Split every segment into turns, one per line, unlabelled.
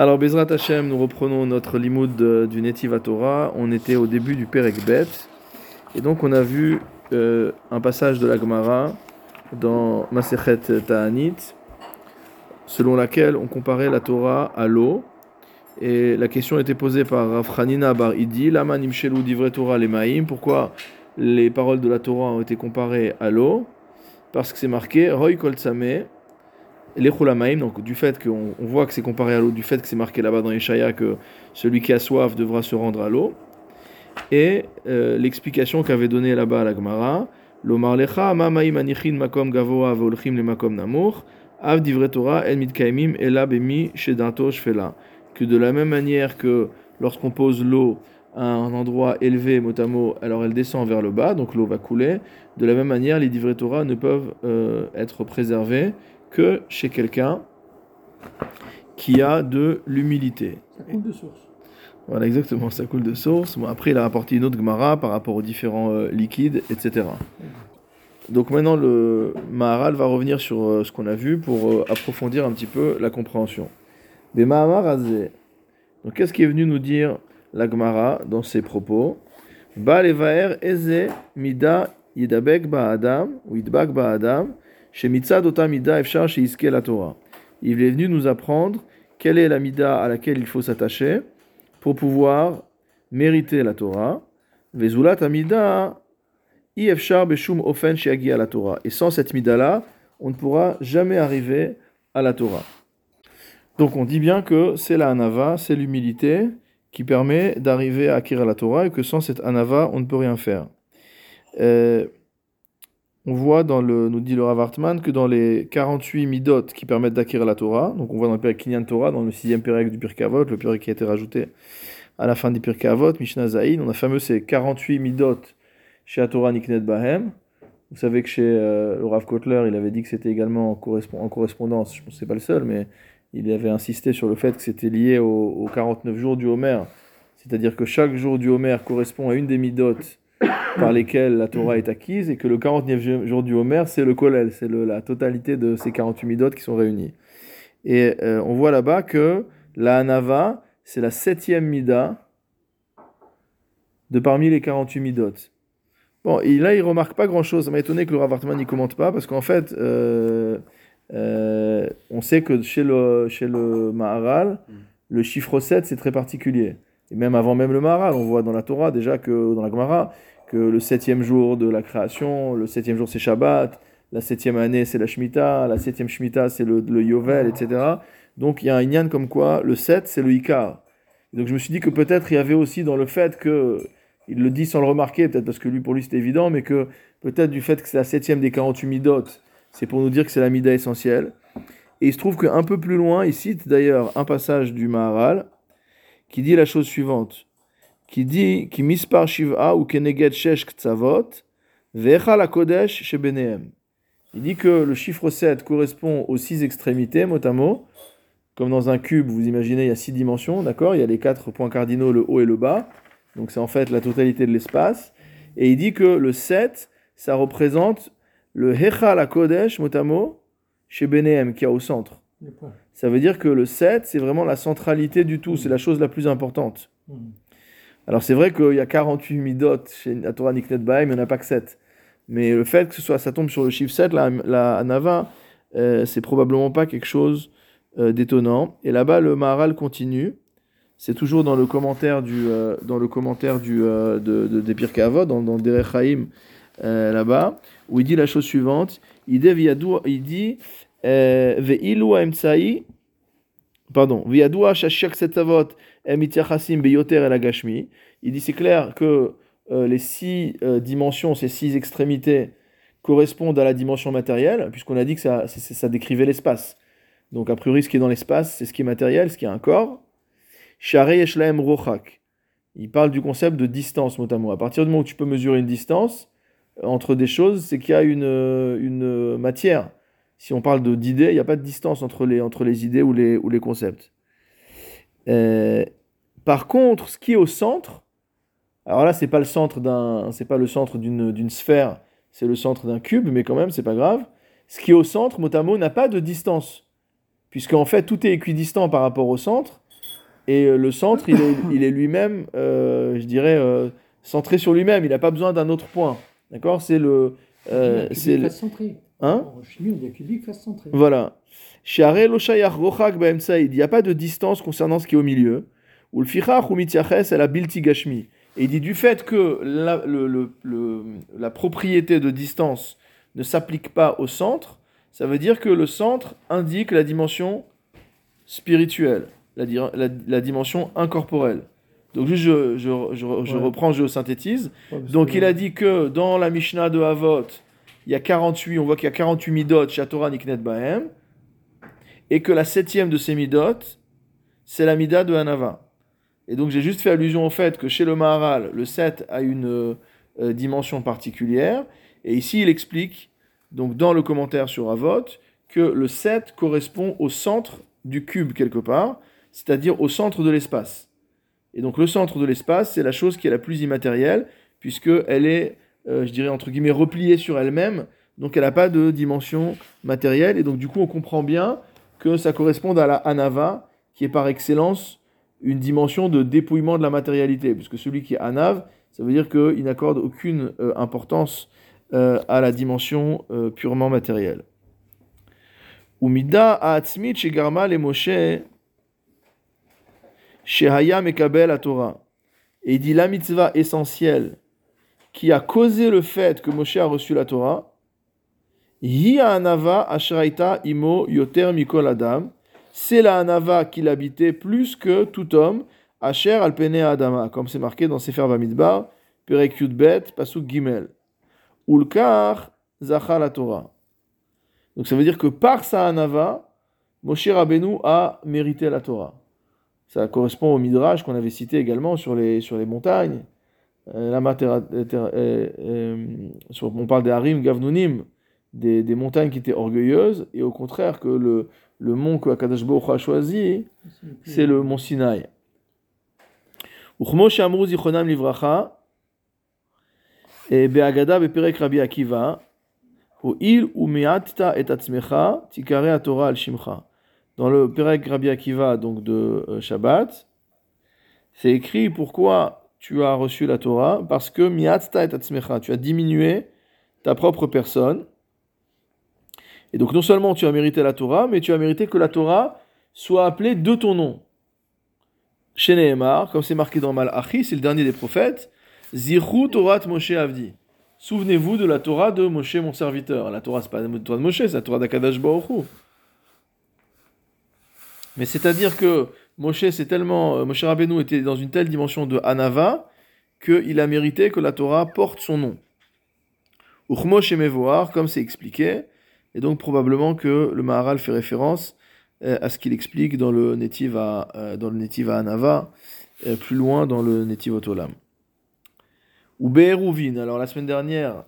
Alors, Bezrat Hashem, nous reprenons notre limoud de- du Netiv Torah. On était au début du Perek Bet. Et donc, on a vu euh, un passage de la Gemara dans Masechet Ta'anit, selon laquelle on comparait la Torah à l'eau. Et la question était posée par Rav Hanina Bar Idi, Lama Nimshelu Divre Torah Lemaim? Pourquoi les paroles de la Torah ont été comparées à l'eau? Parce que c'est marqué Roy Kol Tzameh, les Chulamaim, donc du fait qu'on on voit que c'est comparé à l'eau, du fait que c'est marqué là-bas dans Yeshaya que celui qui a soif devra se rendre à l'eau, et euh, l'explication qu'avait donnée là-bas la Gemara, Lomar lecha ma maim anichin makom gavoa veolchim le makom namour, av divre Torah el mitkaimim ela bemi shedato shfela. Que de la même manière que lorsqu'on pose l'eau à un endroit élevé, mot à alors elle descend vers le bas, donc l'eau va couler. De la même manière, les divrei Torah ne peuvent euh, être préservés que chez quelqu'un qui a de l'humilité.
Ça coule de source.
Voilà, exactement, ça coule de source. Bon, après, il a rapporté une autre Gemara par rapport aux différents euh, liquides, etc. Donc maintenant, le Maharal va revenir sur euh, ce qu'on a vu pour euh, approfondir un petit peu la compréhension. Mais Mahamar. Donc qu'est-ce qui est venu nous dire la Gemara dans ses propos? Ba levaer eze mida yidabek ba adam ou yidbak ba adam shemitzad ota mida efshar sheiske la Torah. Il est venu nous apprendre quelle est la mida à laquelle il faut s'attacher pour pouvoir mériter la Torah. Vezulat amida beshum ofen sheagi la Torah. Et sans cette mida-là, on ne pourra jamais arriver à la Torah. Donc on dit bien que c'est la anava, c'est l'humilité qui permet d'arriver à acquérir la Torah et que sans cette anava, on ne peut rien faire. Euh, on voit dans le, nous dit le Rav Hartman, que dans les 48 midot qui permettent d'acquérir la Torah, donc on voit dans le Pérek Kinyan Torah, dans le sixième Pérek du Pirkei le Pérek qui a été rajouté à la fin du Pirkei Avot, Mishnah Zaïn, on a fameux ces 48 midot chez la Torah Niknet Bahem. Vous savez que chez euh, le Rav Kotler, il avait dit que c'était également en, correspond- en correspondance, je pense que c'est pas le seul, mais il avait insisté sur le fait que c'était lié aux, aux 49 jours du Homer. C'est-à-dire que chaque jour du Homer correspond à une des midot par lesquelles la Torah est acquise et que le 49e jour du Homer, c'est le Kolel, c'est la totalité de ces 48 midot qui sont réunis. Et euh, on voit là-bas que la Hanava, c'est la septième mida de parmi les 48 midot. Bon, et là, il remarque pas grand-chose. Ça m'a étonné que le Rav Hartman n'y commente pas, parce qu'en fait, euh, euh, on sait que chez le, chez le Maharal, le chiffre 7, c'est très particulier. Et même avant même le Maharal, on voit dans la Torah déjà que, dans la Gemara, que le septième jour de la création, le septième jour c'est Shabbat, la septième année c'est la Shemitah, la septième Shemitah c'est le, Yovel, etc. Donc il y a un Inyan comme quoi le 7 c'est le Ikar. Donc je me suis dit que peut-être il y avait aussi dans le fait que, il le dit sans le remarquer, peut-être parce que lui pour lui c'était évident, mais que peut-être du fait que c'est la septième des 48 midot, c'est pour nous dire que c'est la mida essentielle. Et il se trouve qu'un peu plus loin, il cite d'ailleurs un passage du Maharal qui dit la chose suivante, qui dit qui mispar shiv'a ou keneged shesh ktsavot la kodesh. Il dit que le chiffre 7 correspond aux six extrémités, mot à mot. Comme dans un cube, vous imaginez, il y a six dimensions, d'accord? Il y a les quatre points cardinaux, le haut et le bas. Donc c'est en fait la totalité de l'espace. Et il dit que le 7, ça représente le Hecha la Kodesh, mot à mot, chez Benehem, qui est au centre. Ça veut dire que le 7, c'est vraiment la centralité du tout, c'est la chose la plus importante.
Mhm.
Alors c'est vrai qu'il y a 48 midot chez la Torah Niknet Bahem, il n'y en a pas que 7. Mais le fait que ce soit, ça tombe sur le chiffre 7, la, la Nava, euh, c'est probablement pas quelque chose euh, d'étonnant. Et là-bas, le Maharal continue. C'est toujours dans le commentaire du, euh, dans le commentaire du, euh, de, de, des Pirkei Avot, dans, dans Derech Haïm, euh, là-bas, où il dit la chose suivante. Il dit, Euh, pardon, setavot em ityachasim beyoter el. Il dit c'est clair que euh, les six euh, dimensions, ces six extrémités, correspondent à la dimension matérielle, puisqu'on a dit que ça, décrivait l'espace. Donc a priori, ce qui est dans l'espace, c'est ce qui est matériel, ce qui est un corps. Sharei Eshlaem Rochak. Il parle du concept de distance, mot à partir du moment où tu peux mesurer une distance entre des choses, c'est qu'il y a une, une matière. Si on parle d'idées, il n'y a pas de distance entre les, entre les idées ou les, ou les concepts. Euh, par contre, ce qui est au centre, alors là, c'est pas le centre d'un, c'est pas le centre d'une d'une sphère, c'est le centre d'un cube, mais quand même, c'est pas grave. Ce qui est au centre, mot à mot, n'a pas de distance, puisqu'en fait, tout est équidistant par rapport au centre. Et euh, le centre, il est, il est lui-même, euh, je dirais, euh, centré sur lui-même. Il n'a pas besoin d'un autre point. D'accord? C'est le. c'est le-. Hein. Voilà. Il n'y a pas de distance concernant ce qui est au milieu. Ou le bilti gashmi. Et il dit du fait que la, le- le- le- la propriété de distance ne s'applique pas au centre, ça veut dire que le centre indique la dimension spirituelle, la, di- la- la dimension incorporelle. Donc juste, je, je, je- je
Ouais.
reprends, je synthétise.
Ouais,
Donc il a dit que dans la Mishnah de Havot, il y a 48, on voit qu'il y a 48 midot chez Torah Niknet Bahem, et que la septième de ces midot, c'est la mida de Hanava. Et donc j'ai juste fait allusion au fait que chez le Maharal, le 7 a une euh, euh, dimension particulière, et ici il explique, donc dans le commentaire sur Havot, que le 7 correspond au centre du cube quelque part, c'est-à-dire au centre de l'espace. Et donc le centre de l'espace, c'est la chose qui est la plus immatérielle, puisqu'elle est, euh, je dirais, entre guillemets, repliée sur elle-même, donc elle n'a pas de dimension matérielle, et donc du coup on comprend bien que ça correspond à la Anava, qui est par excellence une dimension de dépouillement de la matérialité, puisque celui qui est Anav, ça veut dire qu'il n'accorde aucune euh, importance euh, à la dimension purement matérielle. Umida ha'atzmit shegarma le Moshe shehaya mekabel Torah. Et il dit la mitzvah essentielle qui a causé le fait que Moshe a reçu la Torah, anava ashraita imo yoter mikol adam, c'est la anava qu'il habitait plus que tout homme, asher alpene adama, comme c'est marqué dans Sefer Bamidbar, Perek Yudbet, Pasuk Gimel. Ulkar zachal la Torah. Donc ça veut dire que par sa anava, Moshe Rabbeinu a mérité la Torah. Ça correspond au Midrash qu'on avait cité également sur les, sur les montagnes. Euh, euh, euh, on parle des harim gavnunim, des, montagnes qui étaient orgueilleuses, et au contraire que le, mont que Akadash a choisi, c'est le mont Sinaï. Dans le Perek Rabbi Akiva, donc de Shabbat, c'est écrit pourquoi tu as reçu la Torah, parce que miatzta et atzmecha, tu as diminué ta propre personne. Et donc non seulement tu as mérité la Torah, mais tu as mérité que la Torah soit appelée de ton nom. Chez comme c'est marqué dans Malachi, c'est le dernier des prophètes, Zirhu Torah Moshe Avdi. Souvenez-vous de la Torah de Moshe, mon serviteur. La Torah, c'est pas la Torah de Moshe, c'est la Torah d'Akadash Baruch. Mais c'est-à-dire que Moshe, c'est euh, était dans une telle dimension de Hanava qu'il a mérité que la Torah porte son nom. Uchmo Shemevoar, comme c'est expliqué, et donc probablement que le Maharal fait référence euh, à ce qu'il explique dans le Netiv à, euh, dans Hanava, plus loin dans le Netiv Otolam. Ou Be'eruvin, alors la semaine dernière,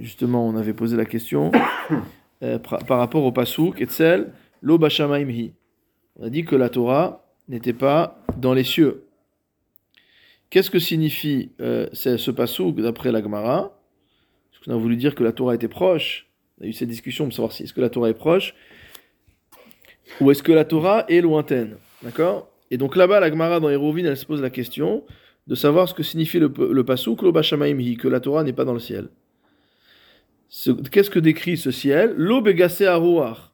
justement, on avait posé la question par rapport au Pasuk, Etzel, Lo Bashamaim Hi. On a dit que la Torah n'était pas dans les cieux. Qu'est-ce que signifie euh, ce, Pasuk d'après la Gemara? Parce qu'on a voulu dire que la Torah était proche. On a eu cette discussion pour savoir si est-ce que la Torah est proche ou est-ce que la Torah est lointaine. D'accord? Et donc là-bas, la Gemara dans Hérovine, elle se pose la question de savoir ce que signifie le, le Hi, que la Torah n'est pas dans le ciel. Ce- Qu'est-ce que décrit ce ciel? Lo Begase Aruach.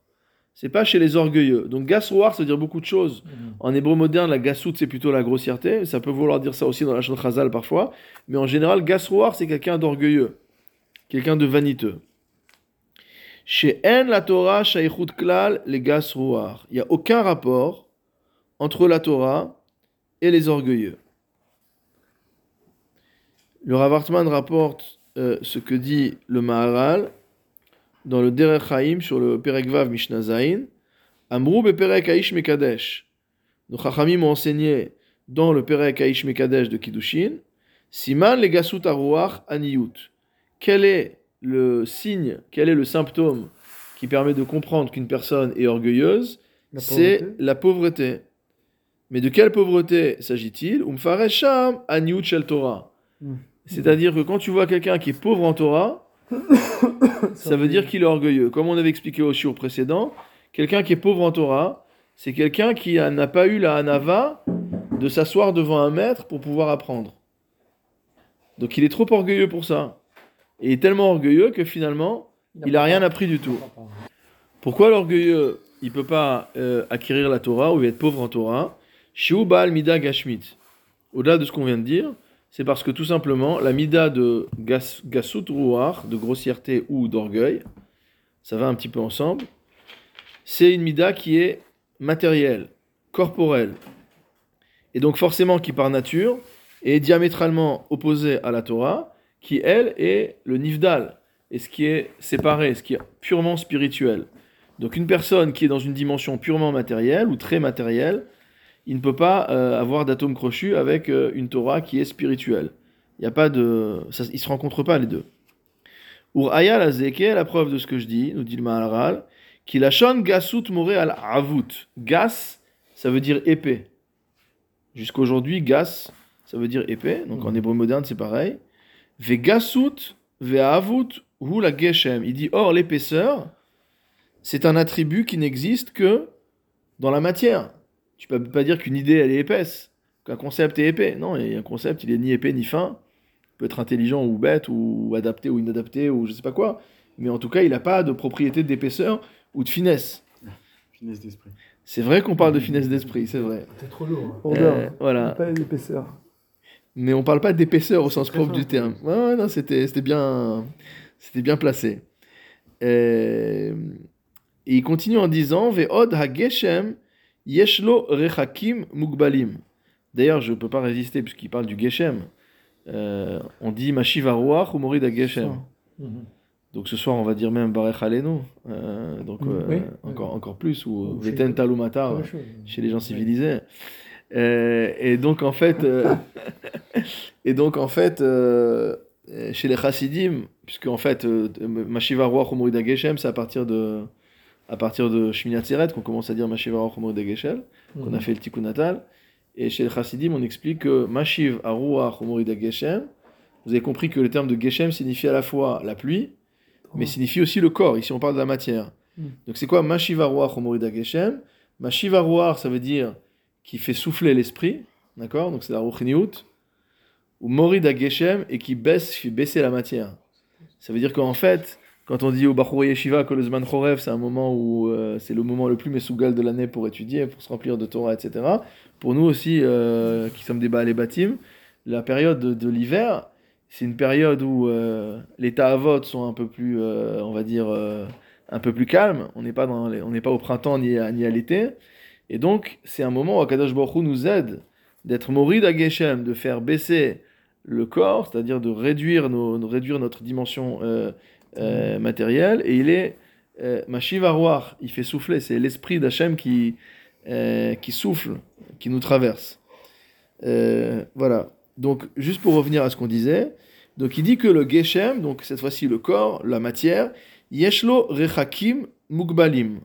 C'est pas chez les orgueilleux. Donc gasroar, ça veut dire beaucoup de choses. En hébreu moderne, la gasout, c'est plutôt la grossièreté. Ça peut vouloir dire ça aussi dans la Chazal parfois. Mais en général, gasroar, c'est quelqu'un d'orgueilleux. Quelqu'un de vaniteux. Chez En la Torah, Shaichut Klal, les gasroar. Il n'y a aucun rapport entre la Torah et les orgueilleux. Le Rav Hartman rapporte euh, ce que dit le Maharal dans le Derech Chaim sur le Perek Vav Mishnah Zain, Amrou beperek Aish Mekadesh. Nos Chachamim ont enseigné dans le Perek Aish Mekadesh de Kiddushin, Siman le Gasut Aruach Aniyut. Quel est le signe, quel est le symptôme qui permet de comprendre qu'une personne est orgueilleuse? C'est la pauvreté. Mais de quelle pauvreté s'agit-il? Umfaresham Aniyut Shel Torah.
Hmm.
C'est-à-dire que quand tu vois quelqu'un qui est pauvre en Torah, ça veut dire qu'il est orgueilleux. Comme on avait expliqué au shiur précédent, quelqu'un qui est pauvre en Torah, c'est quelqu'un qui n'a pas eu la hanava de s'asseoir devant un maître pour pouvoir apprendre. Donc il est trop orgueilleux pour ça. Et il est tellement orgueilleux que finalement, il n'a rien appris du tout. Pourquoi l'orgueilleux, il peut pas euh, acquérir la Torah ou être pauvre en Torah? Shiu Baal Mida Gashmit. Au-delà de ce qu'on vient de dire, c'est parce que tout simplement, la Mida de gas, Ruach, de grossièreté ou d'orgueil, ça va un petit peu ensemble, c'est une Mida qui est matérielle, corporelle. Et donc forcément qui par nature est diamétralement opposée à la Torah, qui elle est le Nifdal, et ce qui est séparé, ce qui est purement spirituel. Donc une personne qui est dans une dimension purement matérielle ou très matérielle, il ne peut pas euh, avoir d'atome crochu avec euh, une Torah qui est spirituelle. Il y a pas de, ça, ils se rencontrent pas les deux. Ur aya la zeke, la preuve de ce que je dis, nous dit le Maharal, qu'il a shon gasut more al avut. Gas, ça veut dire épée. Jusqu'aujourd'hui, gas, ça veut dire épée. Donc en hébreu moderne, c'est pareil. Ve gasut, ve avut, hu la geshem. Il dit or l'épaisseur, c'est un attribut qui n'existe que dans la matière. Tu peux pas dire qu'une idée elle est épaisse, qu'un concept est épais. Non, et un concept il est ni épais ni fin. Il peut être intelligent ou bête ou adapté ou inadapté ou je sais pas quoi. Mais en tout cas, il n'a pas de propriété d'épaisseur ou de finesse.
Finesse d'esprit.
C'est vrai qu'on parle de finesse d'esprit, c'est vrai.
C'est trop lourd.
Rondeur,
Euh, voilà.
pas l'épaisseur.
Mais on parle pas d'épaisseur au sens propre
fin,
du terme. Ouais, ouais, non, c'était, c'était bien, c'était bien placé. Euh, et il continue en disant Ve'od ha-geshem yeshlo rechakim mugbalim. D'ailleurs, je ne peux pas résister puisqu'il parle du geshem. Euh, on dit Mashiv haruach ou morid ha-geshem.
Mhm.
Donc ce soir, on va dire même Barech Alenu. Euh, donc euh,
oui,
encore,
oui.
encore plus, ou
Ou chez-
Veten Talumata. Chez les gens civilisés. Euh, et donc en fait, euh, et donc en fait, euh, euh, chez les Chassidim, puisque en fait, euh, Mashiva Roi Chomorida Geshem, c'est à partir de à partir de Shmini Atzeret qu'on commence à dire Mashiva Roi Chomorida Geshem, qu'on a
Mhm.
fait le Tikkun Natal. Et chez les Chassidim, on explique que Mashiv Arua Chomorida Geshem, vous avez compris que le terme de Geshem signifie à la fois la pluie, mais signifie aussi le corps. Ici, on parle de la matière.
Mm.
Donc, c'est quoi Mashiva Ruach Omorida Geshem Mashiva Ruach, ça veut dire qui fait souffler l'esprit, d'accord? Donc, c'est la Ruchniout. Ou Morida Geshem, et qui baisse, fait baisser la matière. Ça veut dire qu'en fait, quand on dit au Bachur Yeshiva que le Zman Chorev, c'est un moment où euh, c'est le moment le plus mesougal de l'année pour étudier, pour se remplir de Torah, etc. Pour nous aussi, euh, qui sommes des Baal Batim, la période de, l'hiver, c'est une période où euh, les ta'avot sont un peu plus, euh, on va dire, un peu plus calmes. On n'est pas, pas au printemps ni à, ni à l'été. Et donc, c'est un moment où Akadosh Baruch Hu nous aide d'être morid à Geshem, de faire baisser le corps, c'est-à-dire de réduire, notre dimension euh, matérielle. Et il est euh, Mashiv Aruach, il fait souffler. C'est l'esprit d'Hachem qui, euh, qui souffle, qui nous traverse. Euh, voilà. Donc, juste pour revenir à ce qu'on disait, donc il dit que le Geshem, donc cette fois-ci le corps, la matière, Yeshlo Rechakim Mugbalim.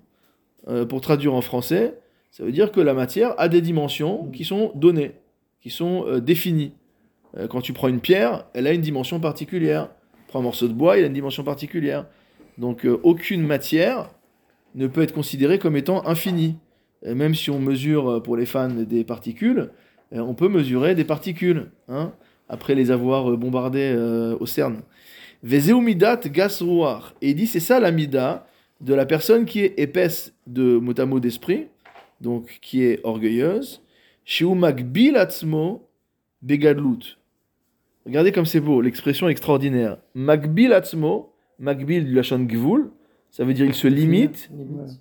Euh, pour traduire en français, ça veut dire que la matière a des dimensions qui sont données, qui sont euh, définies. Euh, quand tu prends une pierre, elle a une dimension particulière. Prends un morceau de bois, il a une dimension particulière. Donc euh, aucune matière ne peut être considérée comme étant infinie. Même si on mesure euh, pour les fans des particules, euh, on peut mesurer des particules, hein, après les avoir bombardées au CERN. Vezeu midat gas ruach. Et il dit c'est ça la mida de la personne qui est épaisse de motamo d'esprit, donc qui est orgueilleuse. Shiu magbil atzmo begadlut. Regardez comme c'est beau, l'expression extraordinaire. Magbil atzmo, magbil du lachon gvul, ça veut dire il se limite.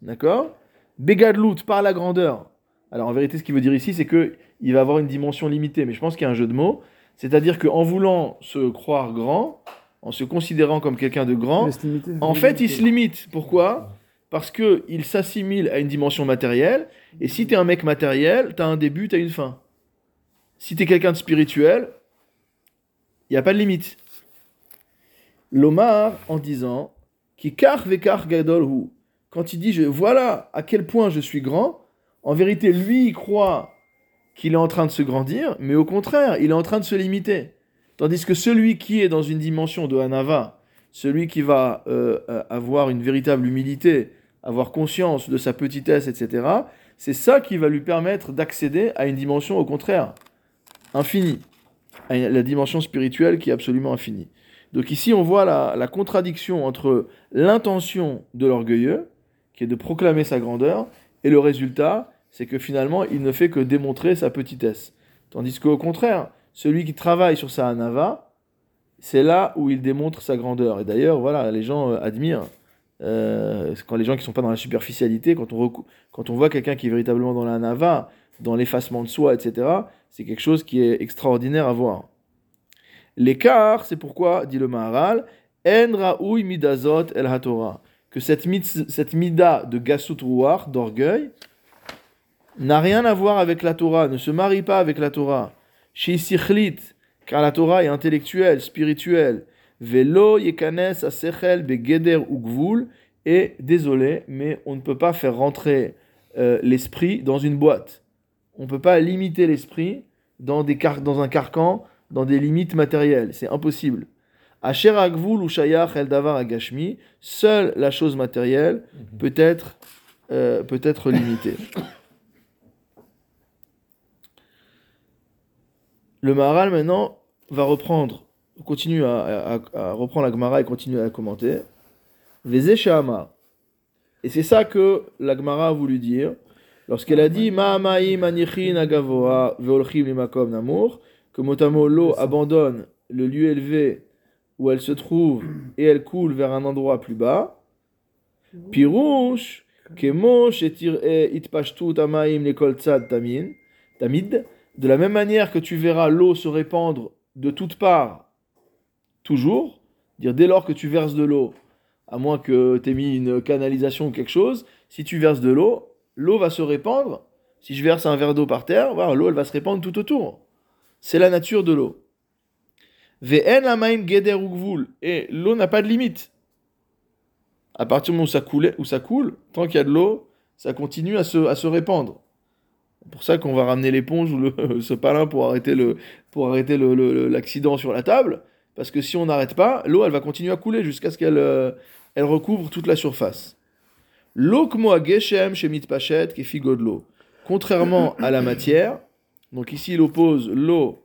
D'accord Begadlout, par la grandeur. Alors en vérité, ce qu'il veut dire ici, c'est que il va avoir une dimension limitée, mais je pense qu'il y a un jeu de mots. C'est-à-dire qu'en voulant se croire grand, en se considérant comme quelqu'un de grand,
limiter.
en fait, il se limite. Pourquoi Parce qu'il s'assimile à une dimension matérielle, et si tu es un mec matériel, tu as un début, tu as une fin. Si tu es quelqu'un de spirituel, il n'y a pas de limite. L'Omar, en disant, qui kar vekar quand il dit voilà à quel point je suis grand, en vérité, lui, il croit qu'il est en train de se grandir, mais au contraire, il est en train de se limiter. Tandis que celui qui est dans une dimension de Hanava, celui qui va euh, euh, avoir une véritable humilité, avoir conscience de sa petitesse, etc., c'est ça qui va lui permettre d'accéder à une dimension au contraire infinie, à la dimension spirituelle qui est absolument infinie. Donc ici, on voit la, contradiction entre l'intention de l'orgueilleux, qui est de proclamer sa grandeur, et le résultat, c'est que finalement, il ne fait que démontrer sa petitesse. Tandis qu'au contraire, celui qui travaille sur sa anava, c'est là où il démontre sa grandeur. Et d'ailleurs, voilà, les gens euh, admirent. euh, quand les gens qui sont pas dans la superficialité, quand on, quand on voit quelqu'un qui est véritablement dans la anava, dans l'effacement de soi, etc., c'est quelque chose qui est extraordinaire à voir. L'écart, c'est pourquoi, dit le Maharal, En el que cette, cette mida de ruach, d'orgueil, n'a rien à voir avec la Torah, ne se marie pas avec la Torah. Shisichlit, car la Torah est intellectuelle, spirituelle. Et désolé, mais on ne peut pas faire rentrer euh, l'esprit dans une boîte. On ne peut pas limiter l'esprit dans, des car- dans un carcan, dans des limites matérielles. C'est impossible. Asher agvul ou el davar agashmi, seule la chose matérielle peut être, euh, peut être limitée. Le Maharal maintenant va reprendre, continue à, à- à reprendre la Gemara et continue à la commenter. Vezé. Et c'est ça que la Gemara a voulu dire lorsqu'elle a dit Ma'amaim anichin agavoa veolchim limakom namour, que motamo l'eau abandonne le lieu élevé où elle se trouve et elle coule vers un endroit plus bas. Pirouche, kemo shetir e itpashtut amaim lekol tzad tamin, tamid. De la même manière que tu verras l'eau se répandre de toutes parts, toujours, dire dès lors que tu verses de l'eau, à moins que tu aies mis une canalisation ou quelque chose, si tu verses de l'eau, l'eau va se répandre. Si je verse un verre d'eau par terre, l'eau elle va se répandre tout autour. C'est la nature de l'eau. Et l'eau n'a pas de limite. À partir du moment où ça coule, ça coule tant qu'il y a de l'eau, ça continue à se, répandre. C'est pour ça qu'on va ramener l'éponge ou le, ce palin pour arrêter le pour arrêter l'accident sur la table. Parce que si on n'arrête pas, l'eau elle va continuer à couler jusqu'à ce qu'elle euh, recouvre toute la surface. Contrairement à la matière, donc ici il oppose l'eau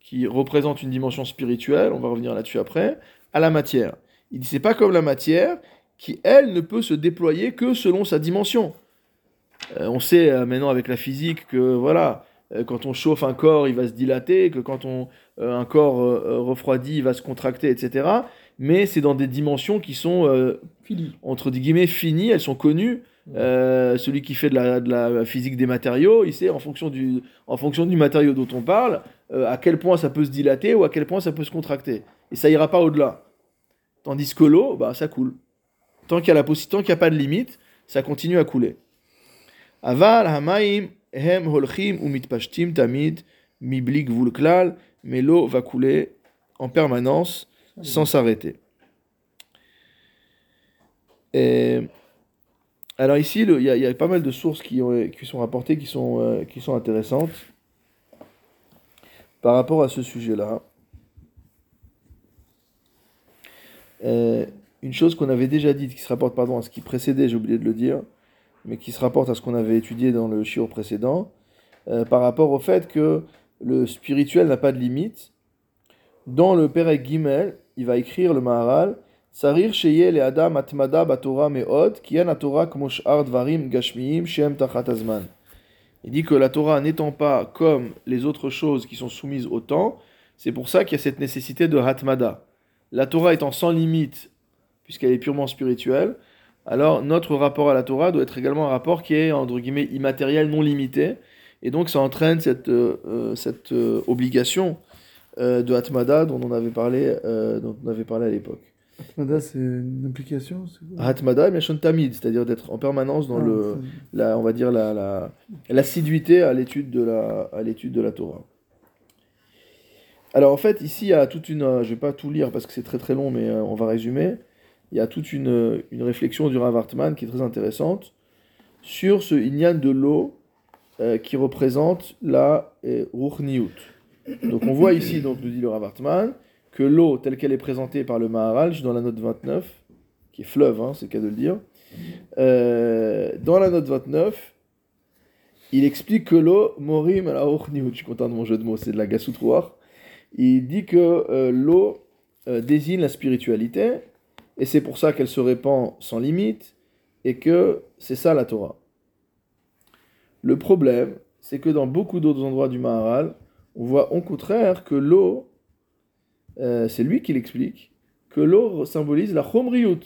qui représente une dimension spirituelle, on va revenir là-dessus après, à la matière. Il dit c'est pas comme la matière qui elle ne peut se déployer que selon sa dimension. Euh, on sait euh, maintenant avec la physique que voilà, euh, quand on chauffe un corps, il va se dilater, que quand on un corps refroidi, il va se contracter, etc. Mais c'est dans des dimensions qui sont euh, entre guillemets finies, elles sont connues. Euh, celui qui fait de la, de la physique des matériaux, il sait en fonction du, en fonction du matériau dont on parle, euh, à quel point ça peut se dilater ou à quel point ça peut se contracter. Et ça ira pas au-delà. Tandis que l'eau, bah, ça coule. Tant qu'il y a n'y a pas de limite, ça continue à couler. Aval hamaim hem holchim ou mitpashtim tamid mibli gvul klal, mais l'eau va couler en permanence sans s'arrêter. Alors ici, il y, a- pas mal de sources qui, ont- qui sont rapportées, qui sont, euh, qui sont intéressantes par rapport à ce sujet-là. Euh, une chose qu'on avait déjà dite, qui se rapporte pardon, à ce qui précédait, j'ai oublié de le dire, mais qui se rapporte à ce qu'on avait étudié dans le shiur précédent, euh, par rapport au fait que le spirituel n'a pas de limite. Dans le Perek Gimel, il va écrire le Maharal, Sarir shem. Il dit que la Torah n'étant pas comme les autres choses qui sont soumises au temps, c'est pour ça qu'il y a cette nécessité de hatmada. La Torah étant sans limite, puisqu'elle est purement spirituelle, alors notre rapport à la Torah doit être également un rapport qui est, entre guillemets, immatériel, non limité, et donc ça entraîne cette, euh, euh, cette euh, obligation euh, de hatmada dont on avait parlé, euh, dont on avait parlé à l'époque.
Atmada, c'est une quoi?
Hatmada, mais tamid, c'est-à-dire d'être en permanence dans
Ah,
le, la, on va dire la, la- l'assiduité à l'étude de la, à l'étude de la Torah. Alors en fait, ici, il y a toute une, euh, je vais pas tout lire parce que c'est très très long, mais on va résumer. Il y a toute une, une réflexion du Rav Hartman qui est très intéressante sur ce inyan de l'eau euh, qui représente la euh, Ruchniut. Donc on voit ici, donc nous dit le Rav Hartman, que l'eau telle qu'elle est présentée par le suis dans la note 29, qui est fleuve, hein, c'est le cas de le dire, euh, dans la note 29, il explique que l'eau, morim la je suis content de mon jeu de mots, c'est de la gasoutrouar. Il dit que euh, l'eau euh, désigne la spiritualité, et c'est pour ça qu'elle se répand sans limite, et que c'est ça la Torah. Le problème, c'est que dans beaucoup d'autres endroits du Maharal, on voit au contraire que l'eau, euh, c'est lui qui l'explique, que l'eau symbolise la chomriyut,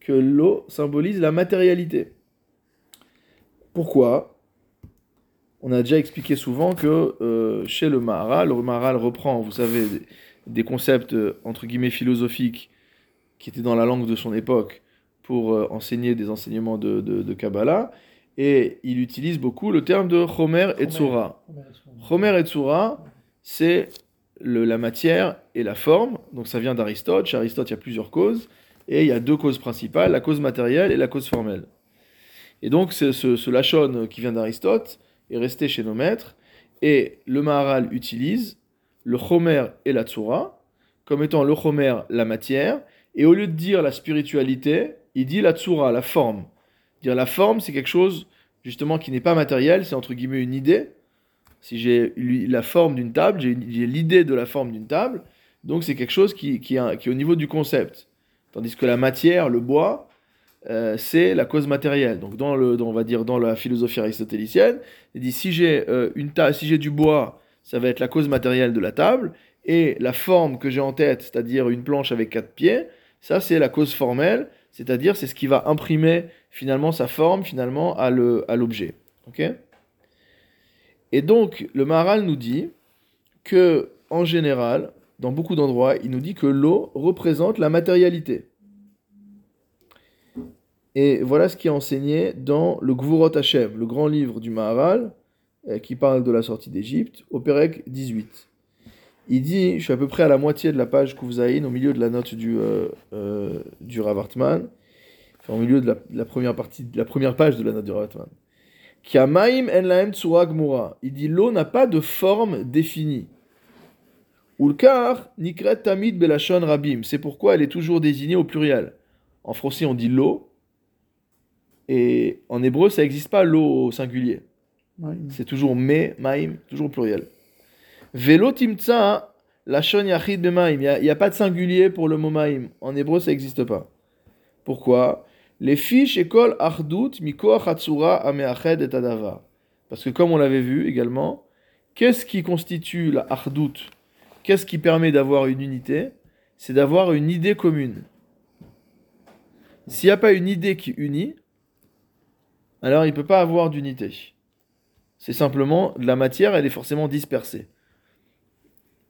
que l'eau symbolise la matérialité. Pourquoi? On a déjà expliqué souvent que euh, chez le Maharal, le Maharal reprend, vous savez, des, concepts euh, entre guillemets philosophiques qui étaient dans la langue de son époque pour enseigner des enseignements de, de, Kabbalah, et il utilise beaucoup le terme de Chomer et Tzura. Chomer et Tzura, c'est la matière et la forme, donc ça vient d'Aristote. Chez Aristote, il y a plusieurs causes, et il y a deux causes principales, la cause matérielle et la cause formelle. Et donc ce, ce, lachon qui vient d'Aristote est resté chez nos maîtres, et le Maharal utilise le Chomer et la Tsura comme étant le Chomer la matière, et au lieu de dire la spiritualité, il dit la Tsura, la forme. Dire la forme, c'est quelque chose justement qui n'est pas matériel, c'est entre guillemets une idée. Si j'ai la forme d'une table, j'ai l'idée de la forme d'une table, donc c'est quelque chose qui, qui, est au niveau du concept. Tandis que la matière, le bois, euh, c'est la cause matérielle. Donc dans le, on va dire dans la philosophie aristotélicienne, il dit si j'ai euh, une si j'ai du bois, ça va être la cause matérielle de la table, et la forme que j'ai en tête, c'est-à-dire une planche avec quatre pieds, ça c'est la cause formelle, c'est-à-dire c'est ce qui va imprimer finalement sa forme finalement à l'objet. ok? Et donc le Maharal nous dit que en général, dans beaucoup d'endroits, il nous dit que l'eau représente la matérialité. Et voilà ce qui est enseigné dans le Gvurot Hashem, le grand livre du Maharal, euh, qui parle de la sortie d'Égypte, au Pérec 18. Il dit, je suis à peu près à la moitié de la page Kuvzaïn, au milieu de la note du, euh, euh, du Ravartman, au milieu de la, première partie, de la première page de la note du. Kiamaim en laem gmura. Il dit l'eau n'a pas de forme définie. Ulkar nikret tamid belashon rabim. C'est pourquoi elle est toujours désignée au pluriel. En français, on dit l'eau. Et en hébreu, ça n'existe pas l'eau au singulier. C'est toujours me, maim, toujours au pluriel. Velo timtsa lashon yachid bemaim. Il n'y a, pas de singulier pour le mot maim. En hébreu, ça n'existe pas. Pourquoi? Les fiches école Ardout Mikoach Hatsura Ameached et Adava. Parce que comme on l'avait vu également, qu'est-ce qui constitue la Ardout Qu'est-ce qui permet d'avoir une unité? C'est d'avoir une idée commune. S'il n'y a pas une idée qui unit, alors il ne peut pas avoir d'unité. C'est simplement la matière, elle est forcément dispersée.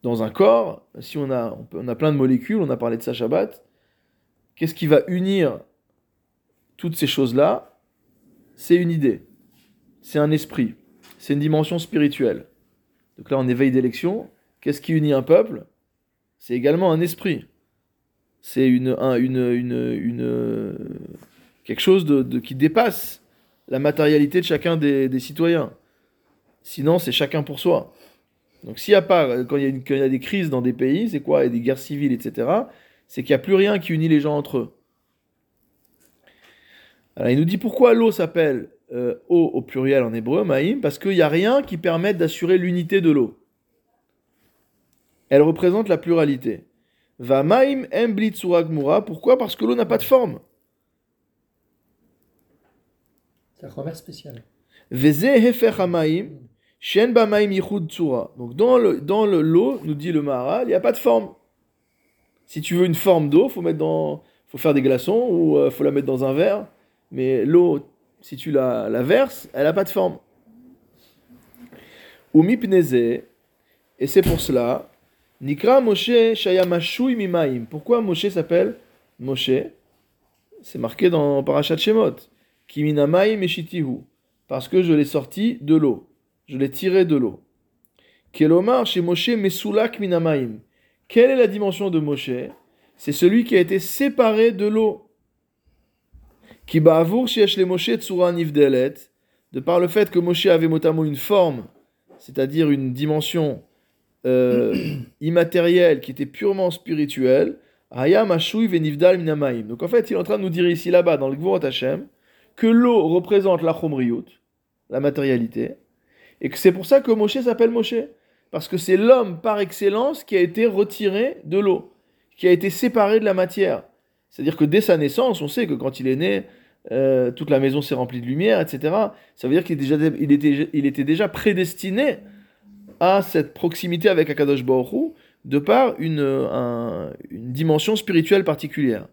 Dans un corps, si on a, on a plein de molécules, on a parlé de ça Shabbat, qu'est-ce qui va unir toutes ces choses-là, c'est une idée, c'est un esprit, c'est une dimension spirituelle. Donc là, en éveil d'élection, qu'est-ce qui unit un peuple? C'est également un esprit. C'est une, quelque chose qui dépasse la matérialité de chacun des, citoyens. Sinon, c'est chacun pour soi. Donc s'il n'y a pas, y, quand il y a des crises dans des pays, c'est quoi? Il y a des guerres civiles, etc. C'est qu'il n'y a plus rien qui unit les gens entre eux. Alors, il nous dit pourquoi l'eau s'appelle euh, eau au pluriel en hébreu, maïm, parce qu'il n'y a rien qui permette d'assurer l'unité de l'eau. Elle représente la pluralité. Va maïm pourquoi? Parce que l'eau n'a pas de forme.
C'est un commerce spécial.
Veze hefer hamaim, shen ba maïm yichud tsura. Donc dans le dans le l'eau, nous dit le Maharal, il n'y a pas de forme. Si tu veux une forme d'eau, faut mettre dans, faut faire des glaçons ou il euh, faut la mettre dans un verre. Mais l'eau, si tu la, verses, elle n'a pas de forme. Ou mipneze, et c'est pour cela, Nikra Moshe Shayamashui Mimaim. Pourquoi Moshe s'appelle Moshe? C'est marqué dans Parashat Shemot. Kiminamaim Eshitihu. Parce que je l'ai sorti de l'eau. Je l'ai tiré de l'eau. Kelomar chez Moshe Mesulak Minamaim. Quelle est la dimension de Moshe? C'est celui qui a été séparé de l'eau. Qui les Moshe de par le fait que Moshe avait notamment une forme, c'est-à-dire une dimension euh, immatérielle qui était purement spirituelle, Donc en fait, il est en train de nous dire ici là-bas dans le Gvurot Hashem que l'eau représente la chomriyut, la matérialité, et que c'est pour ça que Moshe s'appelle Moshe, parce que c'est l'homme par excellence qui a été retiré de l'eau, qui a été séparé de la matière. C'est-à-dire que dès sa naissance, on sait que quand il est né, euh, toute la maison s'est remplie de lumière, etc. Ça veut dire qu'il était, déjà prédestiné à cette proximité avec Akadosh Baruch de par une, une dimension spirituelle particulière.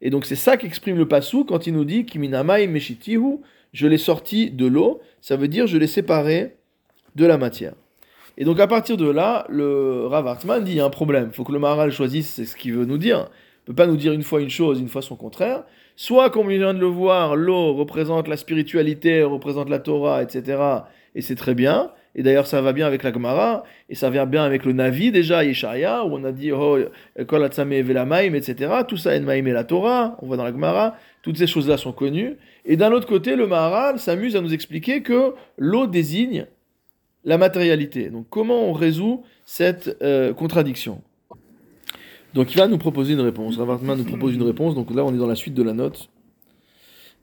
Et donc c'est ça qu'exprime le Passou quand il nous dit Kiminamai Meshitihu, je l'ai sorti de l'eau, ça veut dire je l'ai séparé de la matière. Et donc à partir de là, le Rav Hartman dit il y a un problème, il faut que le Maharal choisisse ce qu'il veut nous dire. Ne peut pas nous dire une fois une chose, une fois son contraire. Soit, comme on vient de le voir, l'eau représente la spiritualité, représente la Torah, etc. Et c'est très bien. Et d'ailleurs, ça va bien avec la Gemara, et ça vient bien avec le Navi, déjà, Yeshaya, où on a dit, oh, Kol Velamaim, etc. Tout ça, Enmaim et la Torah, on voit dans la Gemara, toutes ces choses-là sont connues. Et d'un autre côté, le Maharal s'amuse à nous expliquer que l'eau désigne la matérialité. Donc, comment on résout cette euh, contradiction? Donc il va nous proposer une réponse. Ravartman nous propose une réponse. Donc là, on est dans la suite de la note.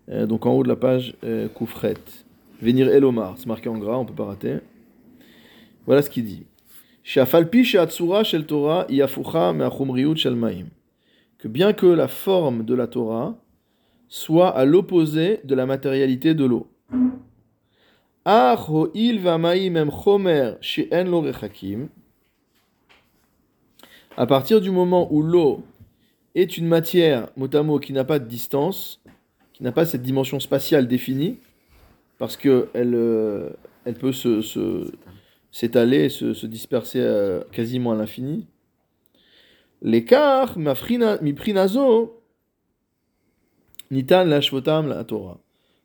Euh, donc en haut de la page, euh, Koufret. Venir Elomar. C'est marqué en gras, on peut pas rater. Voilà ce qu'il dit. Que bien que la forme de la Torah soit à l'opposé de la matérialité de l'eau. rechakim à partir du moment où l'eau est une matière, mot qui n'a pas de distance, qui n'a pas cette dimension spatiale définie, parce qu'elle euh, peut s'étaler, se, se, disperser euh, quasiment à l'infini. L'écart, miprinazo, nitan lashvotam la Torah.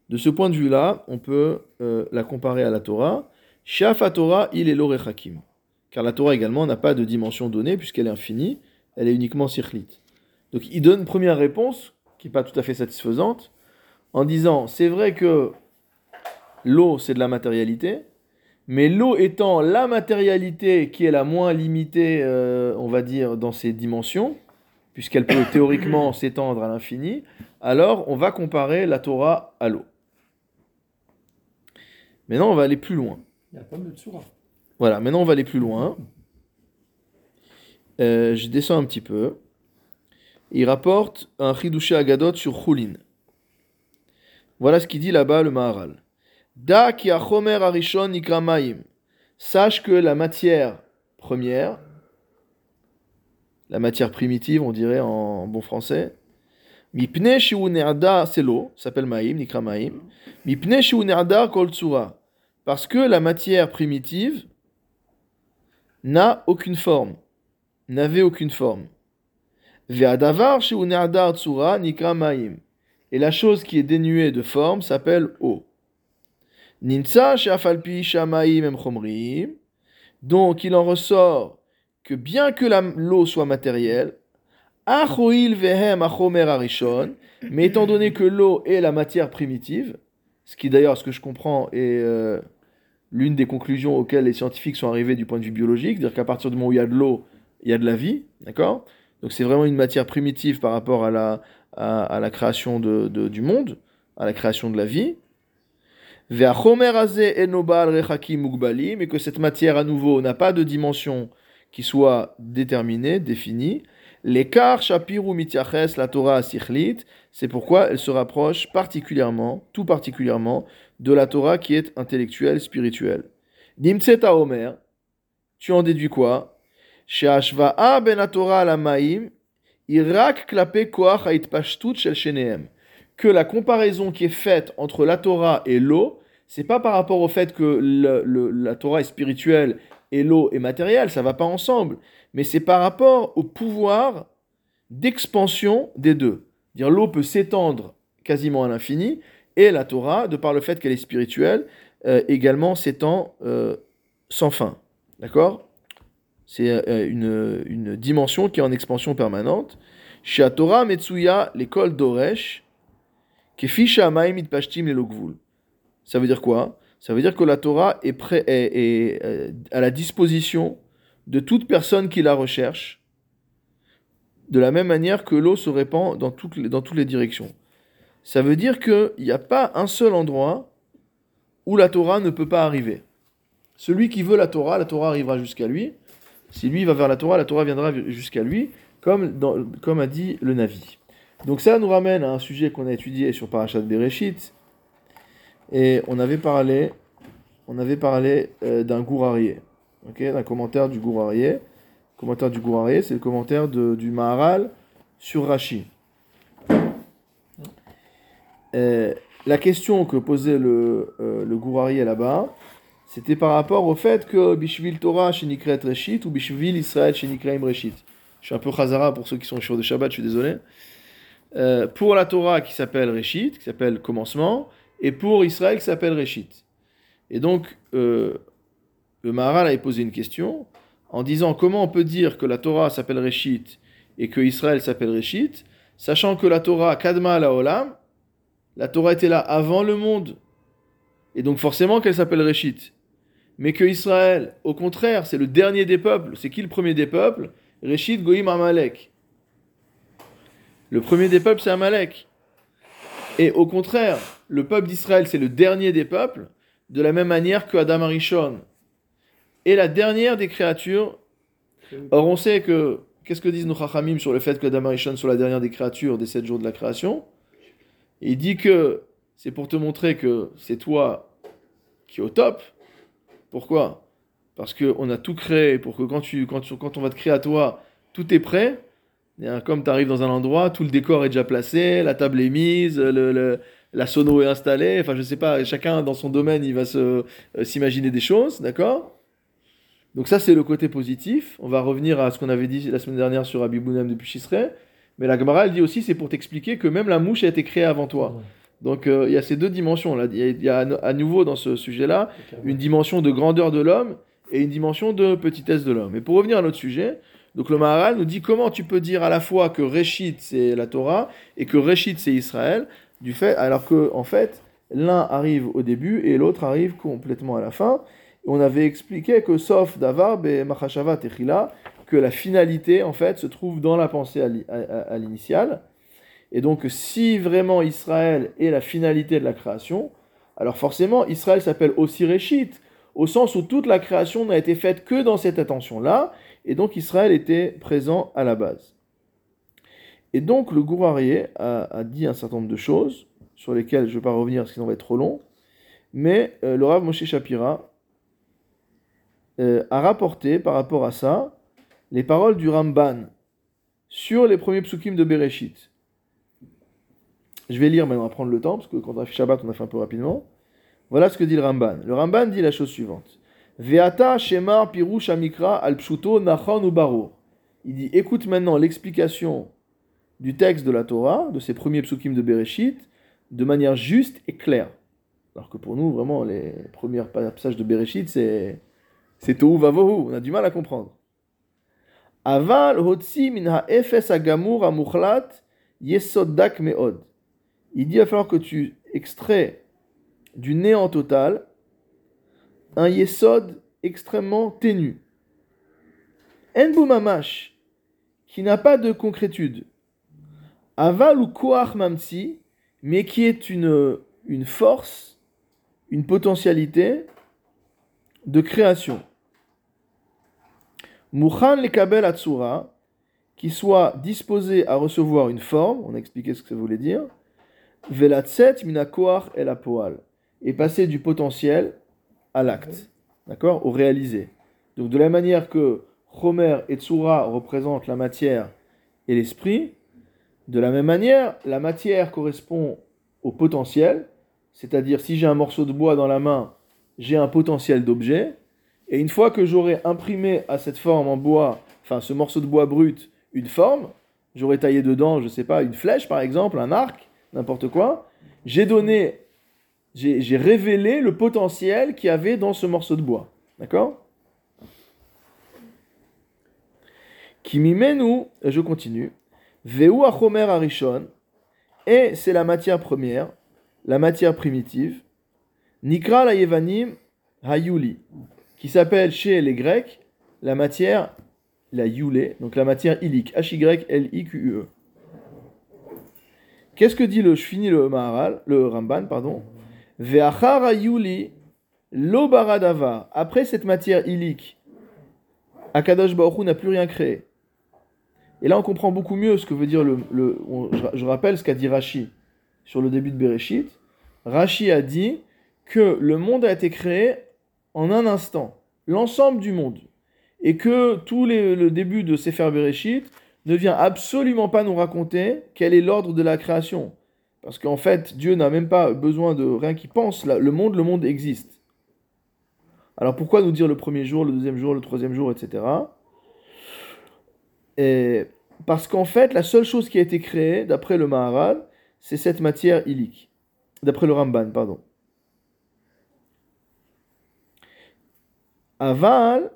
De ce point de vue-là, on peut euh, la comparer à la Torah. Shaf Torah, il est l'orechakim car la Torah également n'a pas de dimension donnée puisqu'elle est infinie, elle est uniquement circlite. Donc il donne une première réponse qui n'est pas tout à fait satisfaisante en disant c'est vrai que l'eau c'est de la matérialité, mais l'eau étant la matérialité qui est la moins limitée, euh, on va dire, dans ses dimensions, puisqu'elle peut théoriquement s'étendre à l'infini, alors on va comparer la Torah à l'eau. Maintenant, on va aller plus loin.
Il y a pas de Tsura.
Voilà, maintenant on va aller plus loin. Euh, je descends un petit peu. Il rapporte un Chidouché Agadot sur Choulin. Voilà ce qu'il dit là-bas le Maharal. Da ki achomer. Sache que la matière première, la matière primitive, on dirait en bon français, mipne c'est l'eau, s'appelle maim, nikramaim. Mipne kol tsura. Parce que la matière primitive, n'a aucune forme, n'avait aucune forme. Et la chose qui est dénuée de forme s'appelle eau. Donc il en ressort que bien que l'eau soit matérielle, mais étant donné que l'eau est la matière primitive, ce qui d'ailleurs, ce que je comprends, est euh, l'une des conclusions auxquelles les scientifiques sont arrivés du point de vue biologique, c'est-à-dire qu'à partir du moment où il y a de l'eau, il y a de la vie, d'accord? Donc c'est vraiment une matière primitive par rapport à la, à, la création de, du monde, à la création de la vie. Mais que cette matière à nouveau n'a pas de dimension qui soit déterminée, définie. L'écart shapiru mityaches la Torah sichlit, c'est pourquoi elle se rapproche particulièrement, tout particulièrement, de la Torah qui est intellectuelle, spirituelle. Nimtseta Omer, tu en déduis quoi? Sheashva'a ben Torah la maim, irak klape koach haitpashtut shel sheneem. Que la comparaison qui est faite entre la Torah et l'eau, c'est pas par rapport au fait que la Torah est spirituelle et l'eau est matérielle, ça va pas ensemble, mais c'est par rapport au pouvoir d'expansion des deux. Dire l'eau peut s'étendre quasiment à l'infini, et la Torah, de par le fait qu'elle est spirituelle, euh, également s'étend euh, sans fin. D'accord? C'est euh, une, dimension qui est en expansion permanente. Chez Torah Metsuya, l'école d'Oresh, Kefisha Amaim Pashtim. Ça veut dire quoi? Ça veut dire que la Torah est, est à la disposition de toute personne qui la recherche, de la même manière que l'eau se répand dans toutes les, directions. Ça veut dire qu'il n'y a pas un seul endroit où la Torah ne peut pas arriver. Celui qui veut la Torah, la Torah arrivera jusqu'à lui. Si lui va vers la Torah, la Torah viendra jusqu'à lui, comme a dit le Navi. Donc ça nous ramène à un sujet qu'on a étudié sur Parashat Bereshit. Et on avait parlé, on avait parlé euh, d'un gourarié, ok, d'un commentaire du gourarié. Le commentaire du gourarié, c'est le commentaire de- du Maharal sur Rashi. Euh, la question que posait le, euh, le gourarié là-bas, c'était par rapport au fait que Bishvil Torah Shenikret Reshit ou Bishvil Israël Shenikreim Reshit. Je suis un peu chazara pour ceux qui sont chauds de Shabbat, je suis désolé. Euh, pour la Torah qui s'appelle Reshit, qui s'appelle commencement, et pour Israël qui s'appelle Reshit. Et donc, euh, le Maharal avait posé une question en disant comment on peut dire que la Torah s'appelle Reshit et que Israël s'appelle Reshit, sachant que la Torah Kadma la Olam, la Torah était là avant le monde, et donc forcément qu'elle s'appelle Reshit. Mais que Israël, au contraire, c'est le dernier des peuples. C'est qui le premier des peuples? Reshit Goïm Amalek. Le premier des peuples, c'est Amalek. Et au contraire, le peuple d'Israël, c'est le dernier des peuples, de la même manière que Adam Arishon est la dernière des créatures. Or, on sait que, qu'est-ce que disent nos Chachamim sur le fait que Adam Arishon soit la dernière des créatures des sept jours de la création? Il dit que c'est pour te montrer que c'est toi qui es au top. Pourquoi? Parce qu'on a tout créé pour que quand, tu, quand, tu- quand on va te créer à toi, tout est prêt. Hein, Comme tu arrives dans un endroit, tout le décor est déjà placé, la table est mise, le- le- la sono est installée. Enfin, je sais pas, chacun dans son domaine, il va se, euh, s'imaginer des choses, d'accord? Donc ça, c'est le côté positif. On va revenir à ce qu'on avait dit la semaine dernière sur Abibounem depuis Chisré. Mais la Gemara, elle dit aussi, c'est pour t'expliquer que même la mouche a été créée avant toi. Donc euh, il y a ces deux dimensions là. Il y y a à nouveau dans ce sujet-là une dimension de grandeur de l'homme et une dimension de petitesse de l'homme. Et pour revenir à notre sujet, donc le Maharal nous dit comment tu peux dire à la fois que Réchit c'est la Torah et que Réchit c'est Israël, du fait, alors que en fait l'un arrive au début et l'autre arrive complètement à la fin. On avait expliqué que sauf Davar, et Machashava Techila, que la finalité en fait se trouve dans la pensée à l'i- à- à- à l'initiale. Et donc, si vraiment Israël est la finalité de la création, alors forcément, Israël s'appelle aussi Réchit, au sens où toute la création n'a été faite que dans cette attention-là, et donc Israël était présent à la base. Et donc, le Gourarié a, dit un certain nombre de choses, sur lesquelles je ne vais pas revenir parce sinon va être trop long, mais euh, le Rav Moshe Shapira euh, a rapporté par rapport à ça les paroles du Ramban sur les premiers psukim de Bereshit. Je vais lire, mais on prendre le temps, parce que quand on a fait Shabbat, on a fait un peu rapidement. Voilà ce que dit le Ramban. Le Ramban dit la chose suivante. Veata Shemar Pirush Amikra al Nachon ou Barur. Il dit écoute maintenant l'explication du texte de la Torah, de ces premiers psukim de Bereshit, de manière juste et claire. Alors que pour nous, vraiment, les premiers passages de Bereshit, c'est c'est Tohu Vavohu. On a du mal à comprendre. Aval Hotsi min ha'efes agamur amuchlat yesodak meod. Il dit il va falloir que tu extrais du néant total un yesod extrêmement ténu. Enbu mamash, qui n'a pas de concrétude. Aval ou koach mamtsi, mais qui est une, une force, une potentialité de création. Mukhan le kabel atsura, qui soit disposé à recevoir une forme, on a expliqué ce que ça voulait dire, velatset minakoar el apoal, et passer du potentiel à l'acte, d'accord, au réalisé. Donc de la manière que Homer et Tsura représentent la matière et l'esprit, de la même manière, la matière correspond au potentiel, c'est-à-dire si j'ai un morceau de bois dans la main, j'ai un potentiel d'objet, et une fois que j'aurai imprimé à cette forme en bois, enfin ce morceau de bois brut, une forme, j'aurai taillé dedans, je sais pas, une flèche par exemple, un arc, n'importe quoi, j'ai donné, j'ai révélé le potentiel qu'il y avait dans ce morceau de bois. D'accord? Kimimenu, je continue, Veu achomer arishon, et c'est la matière première, la matière primitive, Nikra la Yevanim Hayuli, qui s'appelle chez les Grecs la matière, la Yule, donc la matière ilique, H-Y-L-I-Q-U-E. Qu'est-ce que dit le, je finis le Maharal, le Ramban, pardon? Ve'achar ayuli lo baradava. Après cette matière illique, Akadosh Baruch n'a plus rien créé. Et là, on comprend beaucoup mieux ce que veut dire le. je, rappelle ce qu'a dit Rashi sur le début de Bereshit. Rashi a dit que le monde a été créé en un instant, l'ensemble du monde, et que tout le début de Sefer Bereshit ne vient absolument pas nous raconter quel est l'ordre de la création. Parce qu'en fait, Dieu n'a même pas besoin de rien qui pense. Le monde, le monde existe. Alors pourquoi nous dire le premier jour, le deuxième jour, le troisième jour, etc. Et parce qu'en fait, la seule chose qui a été créée, d'après le Maharal, c'est cette matière illique. D'après le Ramban, pardon. Aval,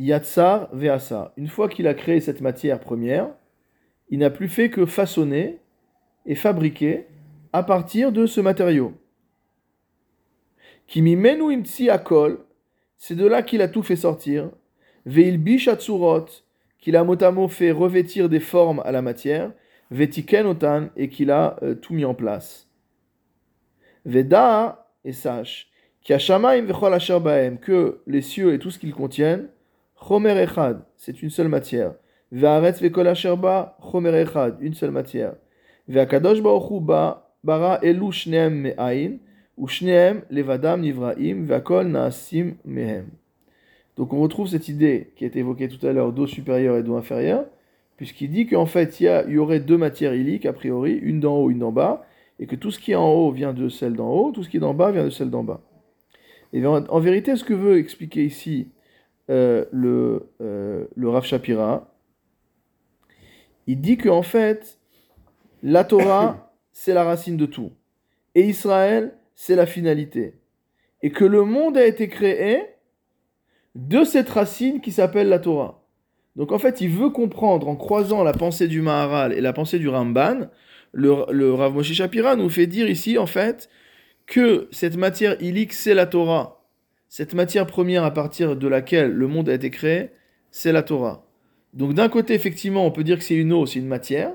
Yatsar, Veasa. Une fois qu'il a créé cette matière première, il n'a plus fait que façonner et fabriquer à partir de ce matériau. Kimimenu imtsi akol, c'est de là qu'il a tout fait sortir. Veil bishatsurot, qu'il a mot fait revêtir des formes à la matière. Vetiken otan, et qu'il a euh, tout mis en place. Veda, et sache, qui a shamaim vechol asher baem, que les cieux et tout ce qu'ils contiennent, chomer echad, c'est une seule matière. Ve'aretz vekol asher ba, chomer echad, une seule matière. Donc on retrouve cette idée qui été évoquée tout à l'heure d'eau supérieure et d'eau inférieure, puisqu'il dit qu'en fait il y, aurait deux matières illiques a priori, une d'en haut, une d'en bas, et que tout ce qui est en haut vient de celle d'en haut, tout ce qui est d'en bas vient de celle d'en bas. Et en, en vérité, ce que veut expliquer ici euh, le, euh, Rav Shapira, il dit qu'en fait, la Torah, c'est la racine de tout. Et Israël, c'est la finalité. Et que le monde a été créé de cette racine qui s'appelle la Torah. Donc en fait, il veut comprendre en croisant la pensée du Maharal et la pensée du Ramban, le, le Rav Moshe Shapira nous fait dire ici en fait que cette matière illique, c'est la Torah. Cette matière première à partir de laquelle le monde a été créé, c'est la Torah. Donc d'un côté, effectivement, on peut dire que c'est une eau, c'est une matière,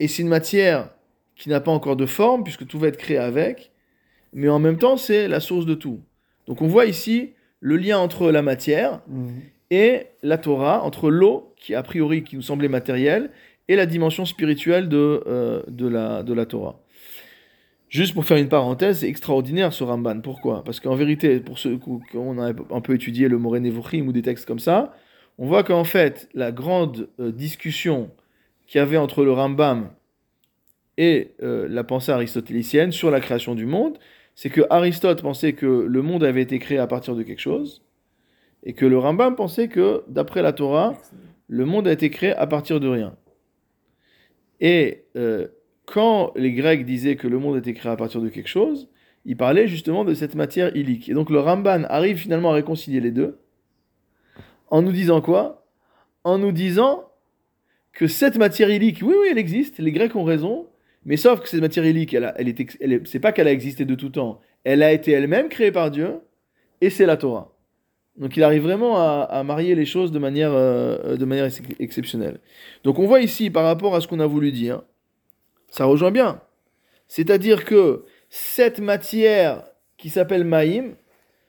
et c'est une matière qui n'a pas encore de forme, puisque tout va être créé avec, mais en même temps, c'est la source de tout. Donc on voit ici le lien entre la matière et la Torah, entre l'eau, qui a priori qui nous semblait matérielle, et la dimension spirituelle de, euh, de, la, de la Torah. Juste pour faire une parenthèse, c'est extraordinaire ce Ramban. Pourquoi? Parce qu'en vérité, pour ceux qui ont un peu étudié le Moré Nevuchim ou des textes comme ça, on voit qu'en fait, la grande euh, discussion qu'il y avait entre le Rambam et euh, la pensée aristotélicienne sur la création du monde, c'est que Aristote pensait que le monde avait été créé à partir de quelque chose, et que le Rambam pensait que, d'après la Torah, le monde a été créé à partir de rien. Et euh, quand les Grecs disaient que le monde était créé à partir de quelque chose, ils parlaient justement de cette matière illique. Et donc le Ramban arrive finalement à réconcilier les deux, en nous disant quoi? En nous disant que cette matière illique, oui, oui, elle existe, les Grecs ont raison, mais sauf que cette matière illique, elle, elle pas qu'elle a existé de tout temps, elle a été elle-même créée par Dieu, et c'est la Torah. Donc il arrive vraiment à, marier les choses de manière, euh, exceptionnelle. Donc on voit ici, par rapport à ce qu'on a voulu dire, ça rejoint bien. C'est-à-dire que cette matière qui s'appelle Maïm,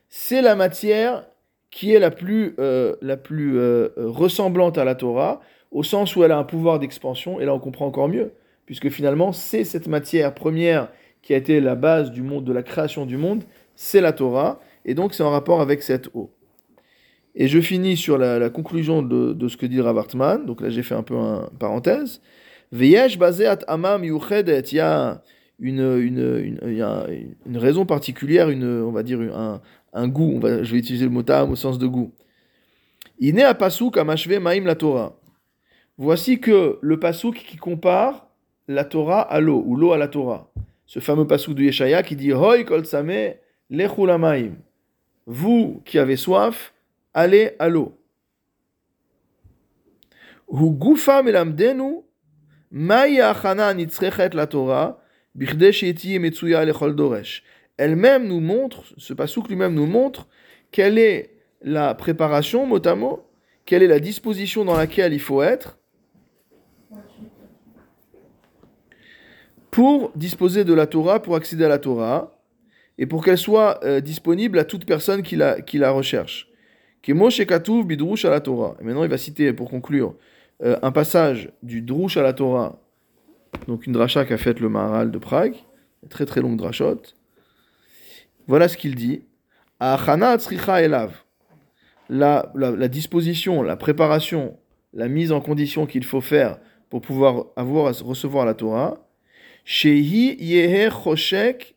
c'est la matière qui est la plus, la plus euh, euh, ressemblante à la Torah, au sens où elle a un pouvoir d'expansion, et là on comprend encore mieux, puisque finalement c'est cette matière première qui a été la base du monde, de la création du monde, c'est la Torah, et donc c'est en rapport avec cette eau. Et je finis sur la, conclusion de, ce que dit Rav Hartman, donc là j'ai fait un peu un parenthèse. Veyesh amam yuchedet, il y a une, une, une, une raison particulière, une, on va dire un, un goût, je vais utiliser le mot tam au sens de goût. Iné a pasuk amashve maim la Torah. Voici que le pasuk qui compare la Torah à l'eau, ou l'eau à la Torah. Ce fameux pasuk de Yeshaya qui dit Hoi kol same lechu lamaim. Vous qui avez soif, allez à l'eau. La Torah. Elle-même nous montre, ce pasuk lui-même nous montre quelle est la préparation mot, quelle est la disposition dans laquelle il faut être pour disposer de la Torah, pour accéder à la Torah. et pour qu'elle soit euh, disponible à toute personne qui la, qui la recherche. Torah. Et maintenant, il va citer, pour conclure, euh, un passage du Drush à la Torah, donc une dracha qu'a faite le Maharal de Prague, une très très longue drachot. Voilà ce qu'il dit. Elav. La, la, la disposition, la préparation, la mise en condition qu'il faut faire pour pouvoir avoir, recevoir la Torah, Shehi choshek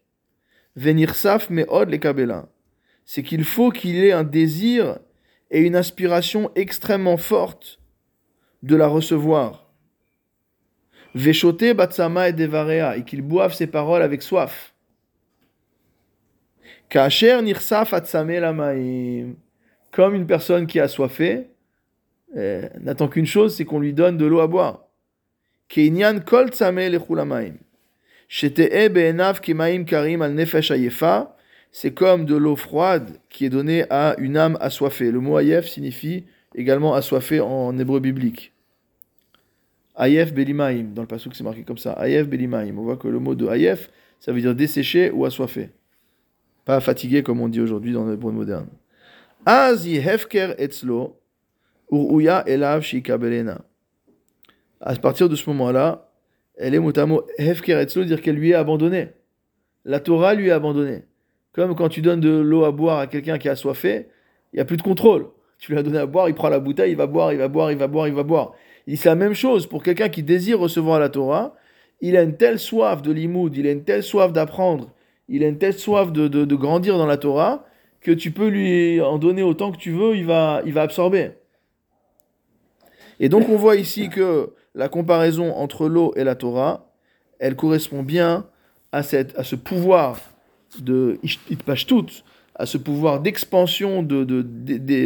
meod. C'est qu'il faut qu'il ait un désir et une aspiration extrêmement forte de la recevoir. Veshote batsama et devarea, et qu'il boive ses paroles avec soif. Kacher nirsaf atsame. Comme une personne qui a soifé, eh, n'attend qu'une chose, c'est qu'on lui donne de l'eau à boire. C'est comme de l'eau froide qui est donnée à une âme assoiffée. Le mot ayef signifie également assoiffé en hébreu biblique. Ayef belimaim, dans le passage c'est marqué comme ça. Ayef belimaim. On voit que le mot de ayef, ça veut dire desséché ou assoiffé. Pas fatigué comme on dit aujourd'hui dans l'hébreu moderne. Azi hefker etzlo, uruya elav shikabelena. À partir de ce moment-là, elle est motamo hefker etzlo, dire qu'elle lui est abandonnée. La Torah lui est abandonnée. Comme quand tu donnes de l'eau à boire à quelqu'un qui a soifé, il n'y a plus de contrôle. Tu lui as donné à boire, il prend la bouteille, il va boire, il va boire, il va boire, il va boire. Il c'est la même chose pour quelqu'un qui désire recevoir la Torah. Il a une telle soif de limoud, il a une telle soif d'apprendre, il a une telle soif de, de, de, grandir dans la Torah que tu peux lui en donner autant que tu veux, il va, il va absorber. Et donc on voit ici que la comparaison entre l'eau et la Torah, elle correspond bien à, cette, à ce pouvoir de Itpashtut, à ce pouvoir d'expansion, de, de,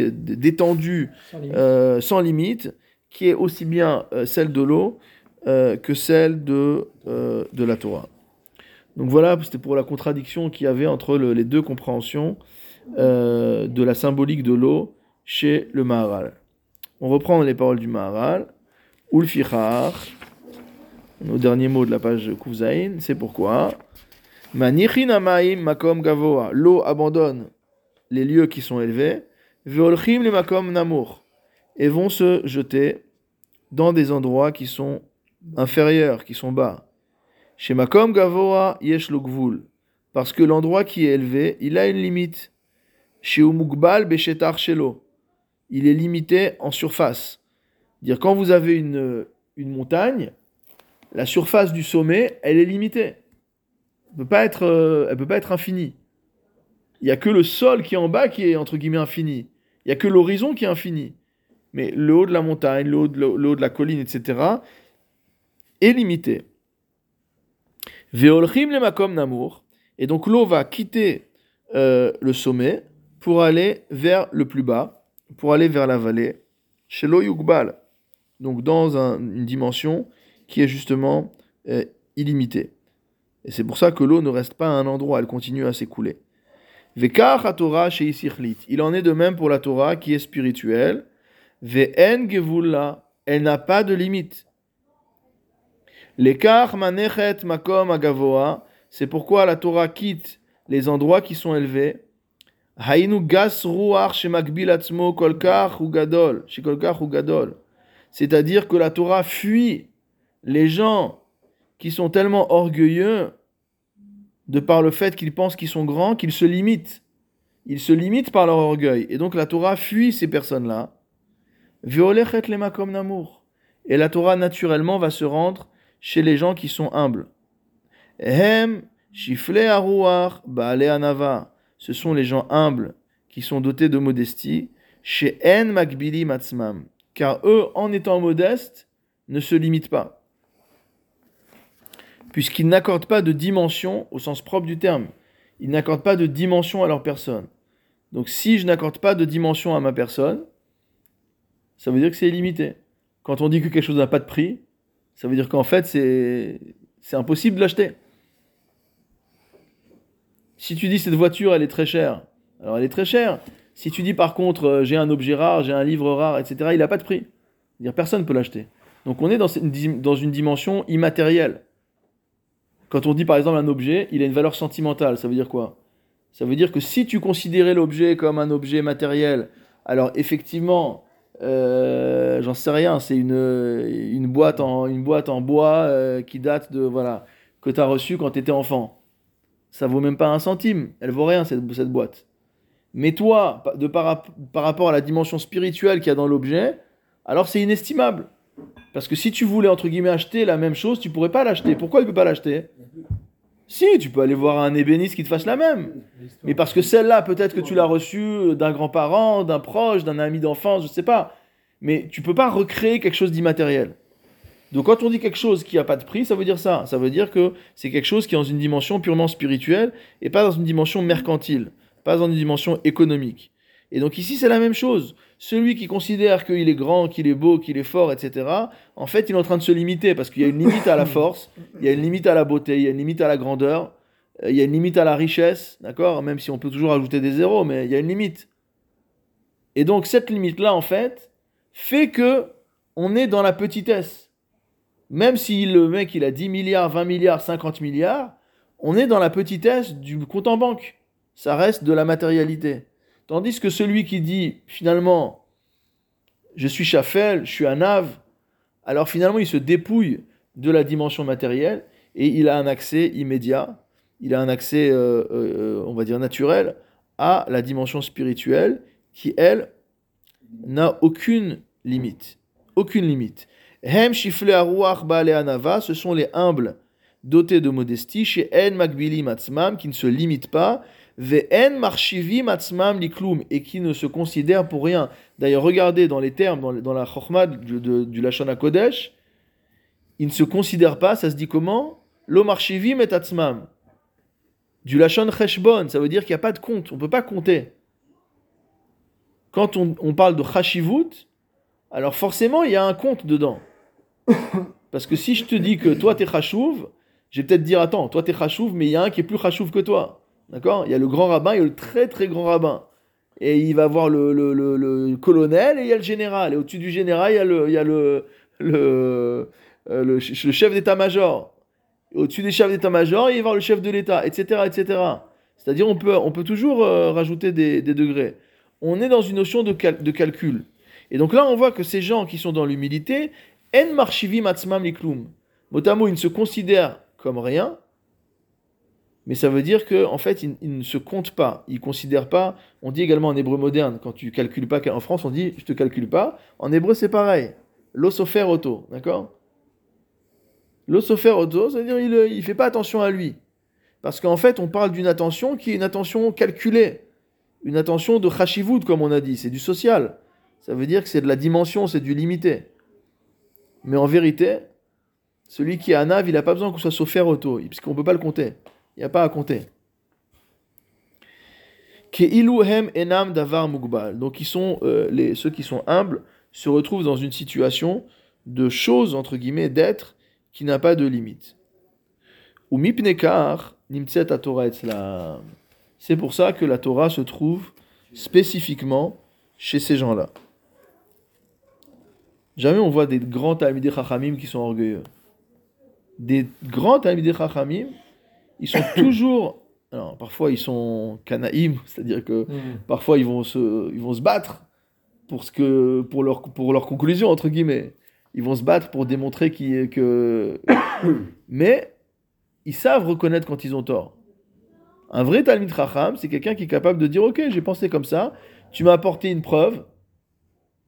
d'étendue sans, euh, sans, limite, qui est aussi bien euh, celle de l'eau euh, que celle de, de la Torah. Donc voilà, c'était pour la contradiction qu'il y avait entre le, les deux compréhensions de la symbolique de l'eau chez le Maharal. On reprend les paroles du Maharal. Ulfichar, nos derniers mots de la page Kuvzaïn, c'est pourquoi? makom gavoa. L'eau abandonne les lieux qui sont élevés. Veolchim le makom namur. Et vont se jeter dans des endroits qui sont inférieurs, qui sont bas. Chez makom gavoa yesh. Parce que l'endroit qui est élevé, il a une limite. Chez umugbal beshetar shelo. Il est limité en surface. Dire quand vous avez une, une montagne, la surface du sommet, elle est limitée. Elle peut pas être, euh, elle peut pas être infinie. Il y a que le sol qui est en bas qui est entre guillemets infini. Il y a que l'horizon qui est infini. Mais le haut de la montagne, le haut de, la colline, etc., est limité. Veolchim le makom namour. Et donc l'eau va quitter euh, le sommet pour aller vers le plus bas, pour aller vers la vallée. Chez Yugbal donc dans un, une dimension qui est justement euh, illimitée. Et c'est pour ça que l'eau ne reste pas à un endroit, elle continue à s'écouler. Vekar Torah chez Il en est de même pour la Torah qui est spirituelle. Ve'en gevulla, elle n'a pas de limite. Manechet makom agavoa, c'est pourquoi la Torah quitte les endroits qui sont élevés. Hainu gas ruach shemakbil atzmo kolkar ou gadol, shekolkar ou gadol. C'est-à-dire que la Torah fuit les gens qui sont tellement orgueilleux de par le fait qu'ils pensent qu'ils sont grands, qu'ils se limitent. Ils se limitent par leur orgueil. Et donc la Torah fuit ces personnes-là. Et la Torah naturellement va se rendre chez les gens qui sont humbles. Ce sont les gens humbles qui sont dotés de modestie. Chez En car eux, en étant modestes, ne se limitent pas. Puisqu'ils n'accordent pas de dimension au sens propre du terme. Ils n'accordent pas de dimension à leur personne. Donc si je n'accorde pas de dimension à ma personne, ça veut dire que c'est illimité. Quand on dit que quelque chose n'a pas de prix, ça veut dire qu'en fait c'est, impossible de l'acheter. Si tu dis cette voiture elle est très chère, alors elle est très chère, si tu dis par contre, euh, j'ai un objet rare, j'ai un livre rare, etc., il n'a pas de prix. Dire personne ne peut l'acheter. Donc on est dans une, dans une dimension immatérielle. Quand on dit par exemple un objet, il a une valeur sentimentale, ça veut dire quoi? Ça veut dire que si tu considérais l'objet comme un objet matériel, alors effectivement, euh, j'en sais rien, c'est une, une, boîte en, une boîte en bois euh, qui date de, voilà, que tu as reçue quand tu étais enfant. Ça vaut même pas un centime, elle vaut rien cette, cette boîte. Mais toi, de par, par rapport à la dimension spirituelle qu'il y a dans l'objet, alors c'est inestimable. Parce que si tu voulais, entre guillemets, acheter la même chose, tu pourrais pas l'acheter. Pourquoi tu peux pas l'acheter? Si, tu peux aller voir un ébéniste qui te fasse la même. Mais parce que celle-là, peut-être que tu l'as reçue d'un grand-parent, d'un proche, d'un ami d'enfance, je sais pas. Mais tu peux pas recréer quelque chose d'immatériel. Donc quand on dit quelque chose qui n'a pas de prix, ça veut dire ça. Ça veut dire que c'est quelque chose qui est dans une dimension purement spirituelle et pas dans une dimension mercantile, pas dans une dimension économique. Et donc ici c'est la même chose. Celui qui considère qu'il est grand, qu'il est beau, qu'il est fort, etc., en fait il est en train de se limiter parce qu'il y a une limite à la force, il y a une limite à la beauté, il y a une limite à la grandeur, euh, il y a une limite à la richesse, d'accord Même si on peut toujours ajouter des zéros, mais il y a une limite. Et donc cette limite-là, en fait, fait que on est dans la petitesse même si le mec il a 10 milliards, 20 milliards, 50 milliards, on est dans la petitesse du compte en banque. Ça reste de la matérialité. Tandis que celui qui dit finalement je suis Chafel, je suis un alors finalement il se dépouille de la dimension matérielle et il a un accès immédiat, il a un accès, euh, euh, on va dire, naturel à la dimension spirituelle qui, elle, n'a aucune limite. Aucune limite. Hem anava, ce sont les humbles dotés de modestie, chez En Magbili Matzmam, qui ne se limitent pas, Et qui ne se considèrent pour rien. D'ailleurs, regardez dans les termes, dans, la Chokhmah du, du Lashon Kodesh, ils ne se considèrent pas, ça se dit comment? Lo Marshivi Metatzmam. Du Lashon Cheshbon, ça veut dire qu'il n'y a pas de compte, on ne peut pas compter. Quand on, parle de Chashivut, alors forcément, il y a un compte dedans. Parce que si je te dis que toi t'es chachouv, je vais peut-être dire attends, toi t'es chachouv, mais il y a un qui est plus chachouv que toi. D'accord? Il y a le grand rabbin, il y a le très très grand rabbin. Et il va voir le, le, le, colonel et il y a le général. Et au-dessus du général, il y a le, il y a le, le, euh, le, chef d'état-major. Au-dessus des chefs d'état-major, il va voir le chef de l'État, etc. etc. C'est-à-dire on peut, on peut toujours euh, rajouter des, des, degrés. On est dans une notion de, de calcul. Et donc là, on voit que ces gens qui sont dans l'humilité, en marshivi matzmam liklum. Motamo, ils ne se considèrent comme rien, mais ça veut dire qu'en en fait, ils, ne se comptent pas. Ils ne considèrent pas. On dit également en hébreu moderne, quand tu calcules pas, en France, on dit je te calcule pas. En hébreu, c'est pareil. L'osofer auto, d'accord? L'osofer auto, c'est-à-dire il ne fait pas attention à lui. Parce qu'en fait, on parle d'une attention qui est une attention calculée. Une attention de chashivut, comme on a dit. C'est du social. Ça veut dire que c'est de la dimension, c'est du limité. Mais en vérité, celui qui est un ave, il n'a pas besoin qu'on soit sofer auto, puisqu'on ne peut pas le compter. Il n'y a pas à compter. enam davar mugbal. Donc sont, euh, les, ceux qui sont humbles se retrouvent dans une situation de chose, entre guillemets, d'être qui n'a pas de limite. Ou mipnekar Torah C'est pour ça que la Torah se trouve spécifiquement chez ces gens-là. Jamais on voit des grands Talmidei Chachamim qui sont orgueilleux. Des grands Talmidei Chachamim, ils sont toujours. Alors, parfois, ils sont kanaïm, c'est-à-dire que mm. parfois, ils vont, se, ils vont se battre pour, ce que, pour, leur, pour leur conclusion, entre guillemets. Ils vont se battre pour démontrer qu que. Mais ils savent reconnaître quand ils ont tort. Un vrai Talmid Chacham, c'est quelqu'un qui est capable de dire Ok, j'ai pensé comme ça, tu m'as apporté une preuve,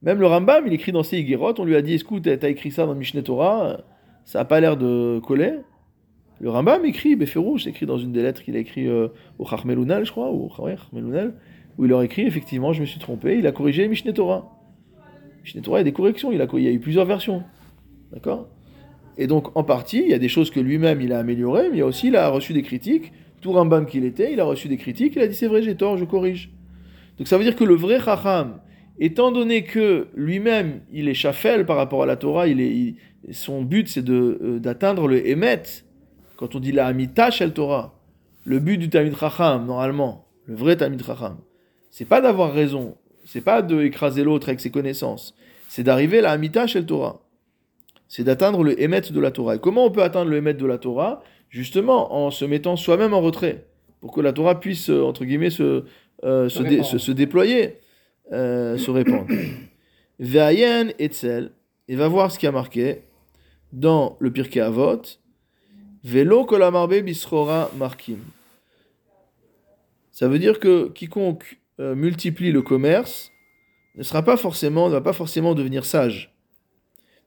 même le Rambam, il écrit dans ses Higuerot, on lui a dit Écoute, t'as écrit ça dans Mishneh Torah, ça n'a pas l'air de coller. Le Rambam écrit, Beferouche, écrit dans une des lettres qu'il a écrit euh, au Charmelunal, je crois, ou Charmelunal, où il leur écrit Effectivement, je me suis trompé, il a corrigé Mishneh Torah. Mishneh Torah, il y a des corrections, il, a, il y a eu plusieurs versions. D'accord? Et donc, en partie, il y a des choses que lui-même il a améliorées, mais il y a aussi, il a reçu des critiques. Tout Rambam qu'il était, il a reçu des critiques, il a dit C'est vrai, j'ai tort, je corrige. Donc ça veut dire que le vrai Chacham, étant donné que lui-même, il est chafel par rapport à la Torah, son but c'est euh, d'atteindre le Emet. Quand on dit la Amita shel Torah, le but du Talmid Chacham, normalement, le vrai Talmid Chacham, c'est pas d'avoir raison, c'est pas d'écraser l'autre avec ses connaissances, c'est d'arriver à la Amita shel Torah. C'est d'atteindre le Emet de la Torah. Et comment on peut atteindre le Emet de la Torah? Justement en se mettant soi-même en retrait, pour que la Torah puisse, euh, entre guillemets, se, euh, se, dé-
répandre.
se- se déployer, euh, se répandre. Ve'ayen etzel, et va voir ce qui a marqué dans le Pirkei Avot, Velo kolamarbe bisrora markim. Ça veut dire que quiconque euh, multiplie le commerce ne sera pas forcément, ne va pas forcément devenir sage.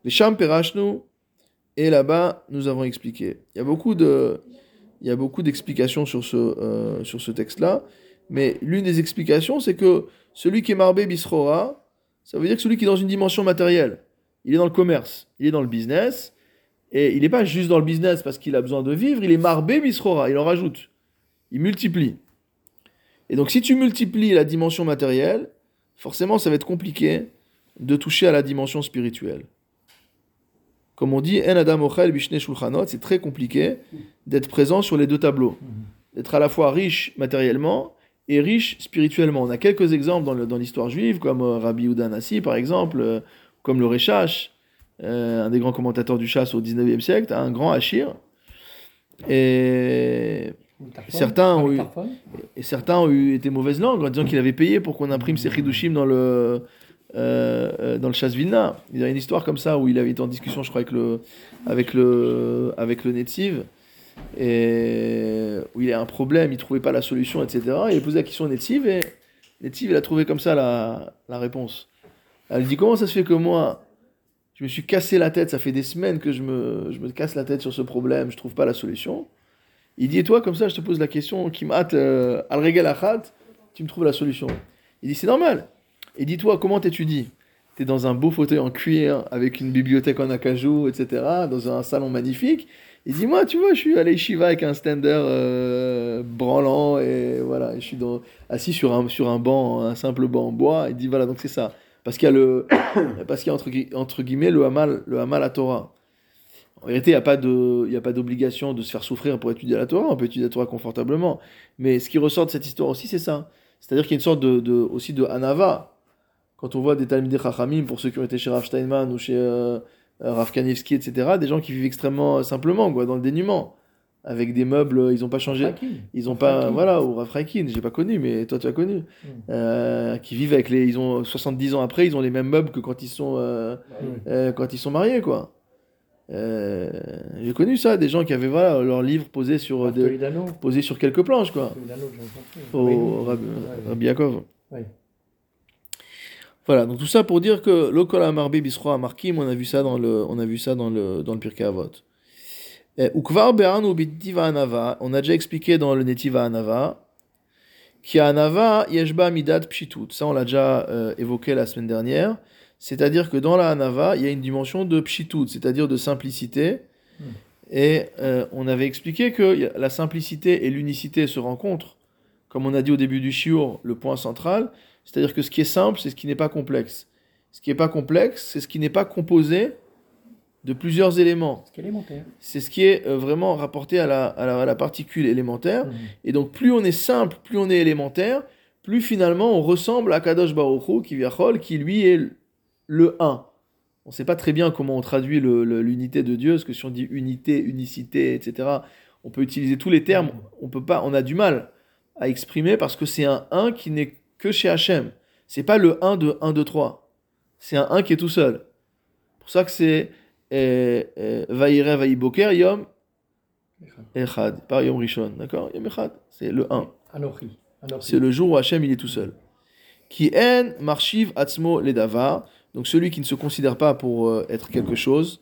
Vesham perashnu, et là-bas, nous avons expliqué. Il y a beaucoup de, il y a beaucoup d'explications sur ce, euh, sur ce texte-là, mais l'une des explications, c'est que celui qui est marbé bisrora, ça veut dire que celui qui est dans une dimension matérielle, il est dans le commerce, il est dans le business, et il n'est pas juste dans le business parce qu'il a besoin de vivre, il est marbé bisrora, il en rajoute, il multiplie. Et donc si tu multiplies la dimension matérielle, forcément ça va être compliqué de toucher à la dimension spirituelle. Comme on dit, En Adam Ochel Shulchanot, c'est très compliqué d'être présent sur les deux tableaux. D'être à la fois riche matériellement et riche spirituellement. On a quelques exemples dans l'histoire juive, comme euh, Rabbi Yehuda Nassi, par exemple, euh, comme le Rechash, euh, un des grands commentateurs du chasse au 19e siècle, un grand Hachir. Et, Certains ont eu- et certains ont eu été mauvaise langue en disant qu'il avait payé pour qu'on imprime ses Chidushim dans le, euh, euh, dans le chasse Vilna. Il y a une histoire comme ça où il avait été en discussion, je crois, avec le, avec le, avec le Netziv, et où il a un problème, il trouvait pas la solution, etc. Et il a posé la question au Netziv, et Netziv, il a trouvé comme ça la, la réponse. Elle dit Comment ça se fait que moi, je me suis cassé la tête, ça fait des semaines que je me, je me casse la tête sur ce problème, je trouve pas la solution il dit, et toi, comme ça, je te pose la question qui m'a euh, al regal achad, tu me trouves la solution. Il dit, c'est normal. Et dis-toi, comment t'étudies T'es dans un beau fauteuil en cuir, avec une bibliothèque en acajou, etc., dans un salon magnifique. Il dit, moi, tu vois, je suis à l'Eshiva avec un stander euh, branlant, et voilà, je suis assis sur un, sur un banc, un simple banc en bois. Il dit, voilà, donc c'est ça. Parce qu'il y a, le, parce qu'il y a entre, gui- entre guillemets le hamal, le hamal à Torah. En vérité, il n'y a pas de- il y a pas d'obligation de se faire souffrir pour étudier la Torah. On peut étudier la Torah confortablement. Mais ce qui ressort de cette histoire aussi, c'est ça. C'est-à-dire qu'il y a une sorte de, aussi de anava. Quand on voit des Talmudei Chachamim, pour ceux qui ont été chez Rav Steinman ou chez euh, Rav etc., des gens qui vivent extrêmement simplement, quoi, dans le dénuement. Avec des meubles, ils n'ont pas changé. Ils ont pas, voilà, ou Reikin, j'ai pas connu, mais toi tu as connu.
Mm.
Euh, qui vivent avec les, ils ont 70 ans après, ils ont les mêmes meubles que quand ils sont, euh,
Oui.
euh, quand ils sont mariés, quoi. J'ai connu ça, des gens qui avaient voilà, leurs livres posés sur, des- posés sur quelques planches, quoi. Au. Rabbi, Yaakov. Voilà, donc tout ça pour dire que l'Okol Amarbe Bisro Amarkim, on a vu ça dans le, on a vu ça dans le, dans le Pirkei Avot. Eh, Ukvar ou Anava, on a déjà expliqué dans le Netiva Anava, qui a Anava Yeshba Midat Pshitut. Ça, on l'a déjà euh, évoqué la semaine dernière. C'est-à-dire que dans la Anava, il y a une dimension de Pshitut, c'est-à-dire de simplicité.
Hmm.
Et euh, on avait expliqué que la simplicité et l'unicité se rencontrent. Comme on a dit au début du shiur, le point central, c'est-à-dire que ce qui est simple, c'est ce qui n'est pas complexe. Ce qui n'est pas complexe, c'est ce qui n'est pas composé de plusieurs éléments.
C'est
ce qui est euh, vraiment rapporté à la, à la- à la particule élémentaire.
Mhm.
Et donc, plus on est simple, plus on est élémentaire, plus finalement on ressemble à Kadosh Baruch Hu, qui qui lui est le 1. On ne sait pas très bien comment on traduit l'unité de Dieu, parce que si on dit unité, unicité, etc., on peut utiliser tous les termes, on, peut pas, on a du mal à exprimer parce que c'est un 1 qui n'est que chez Hachem. C'est pas le 1 de 1, 2, 3. C'est un 1 qui est tout seul. C'est pour ça que c'est Vaïre, Vaïboker, Yom, Echad, par Yom Rishon, d'accord? Yom Echad, c'est le 1.
Anochi. Anochi.
C'est le jour où Hachem il est tout seul. Qui en marshiv atzmo ledavar, donc celui qui ne se considère pas pour euh, être quelque chose.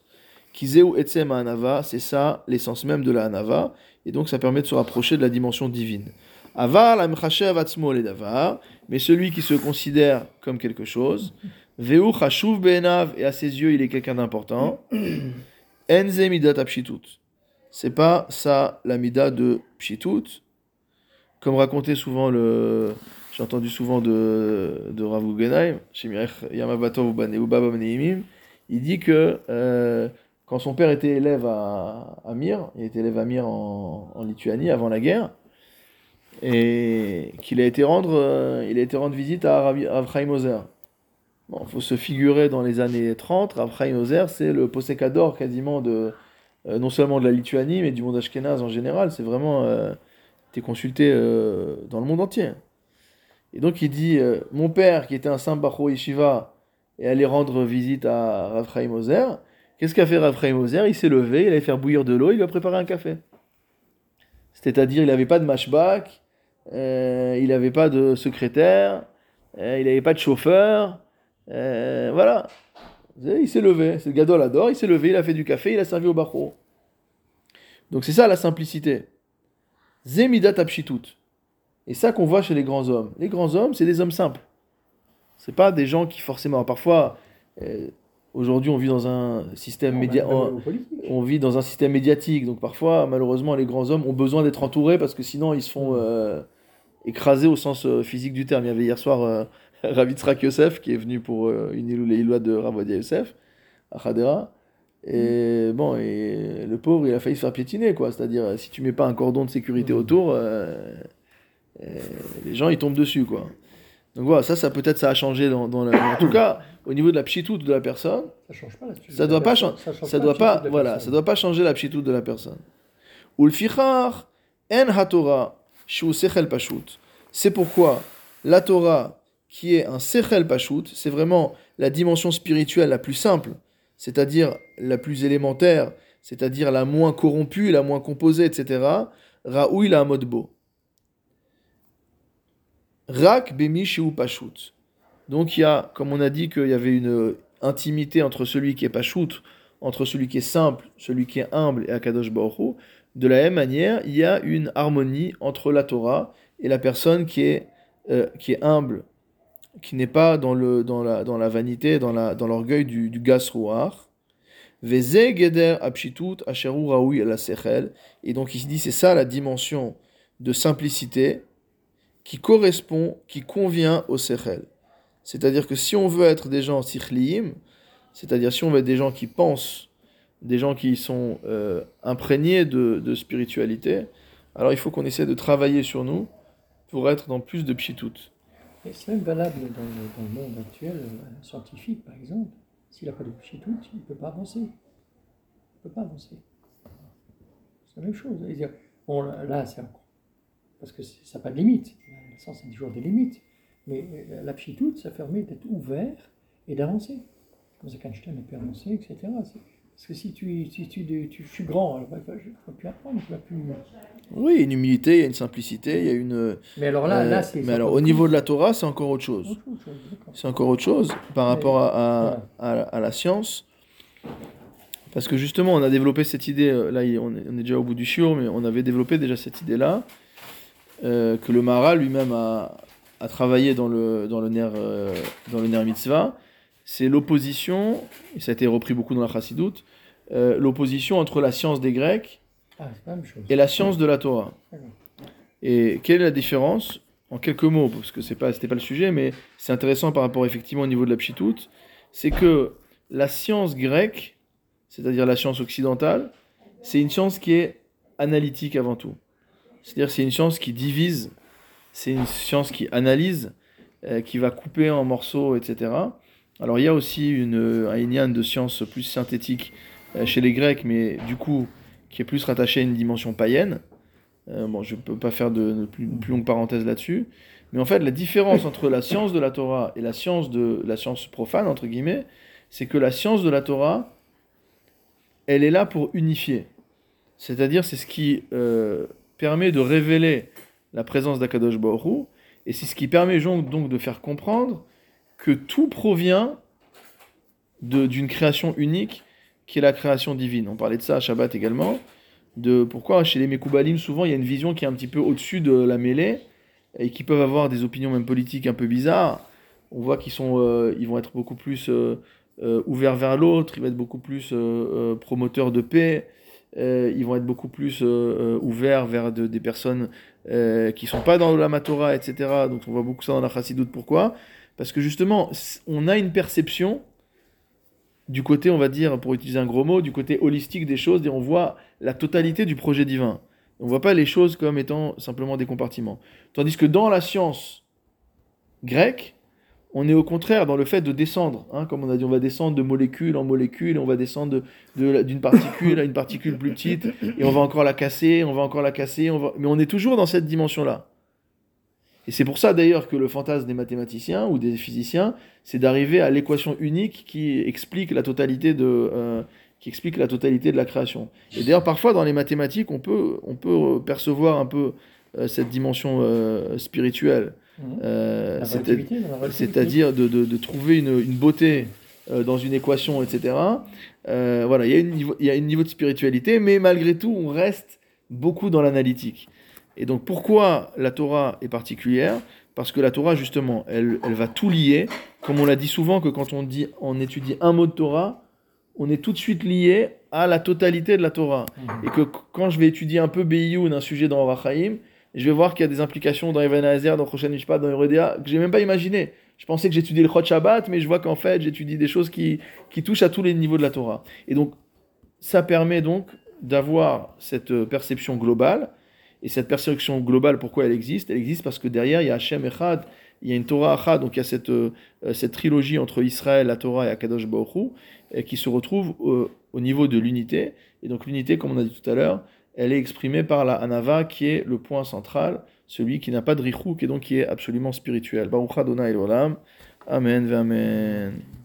Qui zeu etzem anava, c'est ça l'essence même de la anava, et donc ça permet de se rapprocher de la dimension divine. Aval amchashev atzmo ledavar, mais celui qui se considère comme quelque chose. Veu chashuv be'enav, et à ses yeux il est quelqu'un d'important. Enze midat apshitut. C'est pas ça la mida de pshitut, comme racontait souvent le. J'ai entendu souvent de, de Rav Guggenheim, chez Mirech Yamabatov ou Baba Neimim, il dit que euh, quand son père était élève à, à Mir, il était élève à Mir en, en Lituanie avant la guerre, et qu'il a été rendre, euh, il a été rendre visite à Rav, Rav Chaim Ozer. Bon, faut se figurer dans les années 30, Rav Chaim Ozer, c'est le posécador quasiment de, euh, non seulement de la Lituanie, mais du monde ashkénaze en général. C'est vraiment euh, était consulté euh, dans le monde entier. Et donc il dit euh, Mon père, qui était un saint Bacho Yeshiva, est allé rendre visite à Rav Chaim Ozer. Qu'est-ce qu'a fait Rav Chaim Ozer Il s'est levé, il allait faire bouillir de l'eau, il lui a préparé un café. C'est-à-dire, il n'avait pas de mashback, euh, il n'avait pas de secrétaire, il n'avait pas de chauffeur. Euh, voilà. Il s'est levé. C'est le gadol adore, il s'est levé, il a fait du café, il a servi au Bacho. Donc c'est ça la simplicité. Zemidat apshitut. Et ça qu'on voit chez les grands hommes. Les grands hommes, c'est des hommes simples. C'est pas des gens qui forcément. Parfois, euh, aujourd'hui, on vit dans un système média. On- vit dans un système médiatique, donc parfois, malheureusement, les grands hommes ont besoin d'être entourés parce que sinon, ils se font euh, écraser au sens physique du terme. Il y avait hier soir Ravitzrak Yosef qui est venu pour euh, une île les Ilois de Ravodia Yosef à Khadera. Et bon, et le pauvre, il a failli se faire piétiner, quoi. C'est-à-dire, euh, si tu mets pas un cordon de sécurité
Mhm.
autour, euh, les gens, ils tombent dessus, quoi. Donc voilà, ça, ça peut-être, ça a changé dans, dans la... En tout cas, au niveau de la pchitoute de la personne,
Ça change pas là-dessus.
ça doit pas
change
changer. Ça doit pas, voilà, ça doit pas changer la pchitoute de la personne. Ulfichar en haTorah shu sechel pashut. C'est pourquoi la Torah, qui est un sechel pashut, c'est vraiment la dimension spirituelle la plus simple, c'est-à-dire la plus élémentaire, c'est-à-dire la moins corrompue, la moins composée, etc. Raoui la modbo. Rak bemi shu pashut. Donc il y a, comme on a dit, qu'il y avait une intimité entre celui qui est pashut, entre celui qui est simple, celui qui est humble et Akadosh Baruch. De la même manière, il y a une harmonie entre la Torah et la personne qui est, euh, qui est humble, qui n'est pas dans, le, dans, la, dans la vanité, dans la- dans l'orgueil du, du gasrouar. Et donc il se dit, c'est ça la dimension de simplicité qui correspond, qui convient au sechel. C'est-à-dire que si on veut être des gens sikhliim, c'est-à-dire si on veut être des gens qui pensent, des gens qui sont euh, imprégnés de, de spiritualité, alors il faut qu'on essaie de travailler sur nous pour être dans plus de pchitut.
Et c'est même valable dans le, monde actuel, euh, scientifique par exemple. S'il n'a pas de tout, il ne peut pas avancer. Il ne peut pas avancer. C'est la même chose. C'est-à-dire, bon, là, c'est. Parce que ça n'a pas de limite. La science a toujours des limites. Mais euh, la pchitoute, ça permet d'être ouvert et d'avancer. Comme ça qu'Einstein a pu avancer, etc. Parce que si tu, si tu, tu, suis grand, alors bah, je ne peux plus apprendre, je plus.
Oui, il y a une humilité, il y a une simplicité, il y a une...
Mais alors là,
euh,
là c'est.
mais alors au niveau de la Torah, c'est encore autre chose. C'est encore autre chose par rapport à, à, à- à la science. Parce que justement, on a développé cette idée, euh, là on est, on est déjà au bout du chiot, mais on avait développé déjà cette idée-là, euh, que le Mara lui-même a, a travaillé dans le, dans le Ner, euh, dans le Ner Mitzvah, c'est l'opposition, et ça a été repris beaucoup dans la Chassidoute, euh, l'opposition entre la science des Grecs
Ah, pas la
et la science de la Torah. Et quelle est la différence En quelques mots, parce que c'est pas, c'était pas le sujet, mais c'est intéressant par rapport effectivement au niveau de la pchitoute, c'est que la science grecque, c'est-à-dire la science occidentale, c'est une science qui est analytique avant tout. C'est-à-dire c'est une science qui divise, c'est une science qui analyse, euh, qui va couper en morceaux, etc. Alors il y a aussi une, un inyan de science plus synthétique euh, chez les Grecs, mais du coup qui est plus rattaché à une dimension païenne. Euh, bon, je ne peux pas faire de, plus, longue parenthèse là-dessus. Mais en fait, la différence entre la science de la Torah et la science de la science profane, entre guillemets, c'est que la science de la Torah, elle est là pour unifier. C'est-à-dire, c'est ce qui euh, permet de révéler la présence d'Akadosh Baruch et c'est ce qui permet donc de faire comprendre que tout provient d'une création unique qui est la création divine. On parlait de ça à Shabbat également de pourquoi chez les Mekoubalim, souvent il y a une vision qui est un petit peu au-dessus de la mêlée et qui peuvent avoir des opinions même politiques un peu bizarres. On voit qu'ils euh, vont être beaucoup plus euh, euh, ouverts vers l'autre, ils vont être beaucoup plus promoteurs de paix, ils vont être beaucoup plus ouverts vers de- des personnes euh, qui sont pas dans la Matora, etc. Donc on voit beaucoup ça dans la Chassidoute. Pourquoi? Parce que justement, on a une perception du côté, on va dire, pour utiliser un gros mot, du côté holistique des choses, et on voit la totalité du projet divin. On ne voit pas les choses comme étant simplement des compartiments. Tandis que dans la science grecque, on est au contraire dans le fait de descendre. hein, comme on a dit, on va descendre de molécule en molécule, on va descendre de- de d'une particule à une particule plus petite, et on va encore la casser, on va encore la casser, mais on est toujours dans cette dimension-là. Et c'est pour ça d'ailleurs que le fantasme des mathématiciens ou des physiciens, c'est d'arriver à l'équation unique qui explique la totalité de, euh, qui explique la totalité de la création. Et d'ailleurs, parfois dans les mathématiques, on peut, on peut percevoir un peu euh, cette dimension euh, spirituelle. Euh,
relativité.
c'est-à-dire de, de- de trouver une, une beauté dans une équation, etc. Voilà, il y, a une il y a un niveau de spiritualité, mais malgré tout, on reste beaucoup dans l'analytique. Et donc, pourquoi la Torah est particulière? Parce que la Torah, justement, elle, elle va tout lier. Comme on l'a dit souvent, que quand on, dit, on étudie un mot de Torah, on est tout de suite lié à la totalité de la Torah.
Mhm.
Et que qu- quand je vais étudier un peu Beiyou d'un sujet dans Orachaim, je vais voir qu'il y a des implications dans Evan Hazer, dans Choshen Mishpat, dans Yoredea, que j'ai même pas imaginé. Je pensais que j'étudiais le Chod Shabbat, mais je vois qu'en fait, j'étudie des choses qui, qui touchent à tous les niveaux de la Torah. Et donc, ça permet donc d'avoir cette euh, perception globale. Et cette perception globale, pourquoi elle existe? Elle existe parce que derrière, il y a Hashem Echad, il y a une Torah Echad, donc il y a cette, euh, euh, cette trilogie entre Israël, la Torah et Akadosh Baruch qui se retrouve euh, au niveau de l'unité. Et donc l'unité, comme on a dit tout à l'heure, elle est exprimée par la Hanava, qui est le point central, celui qui n'a pas de Richouk, et donc qui est absolument spirituel. Baruch Adonai. Amen, amen.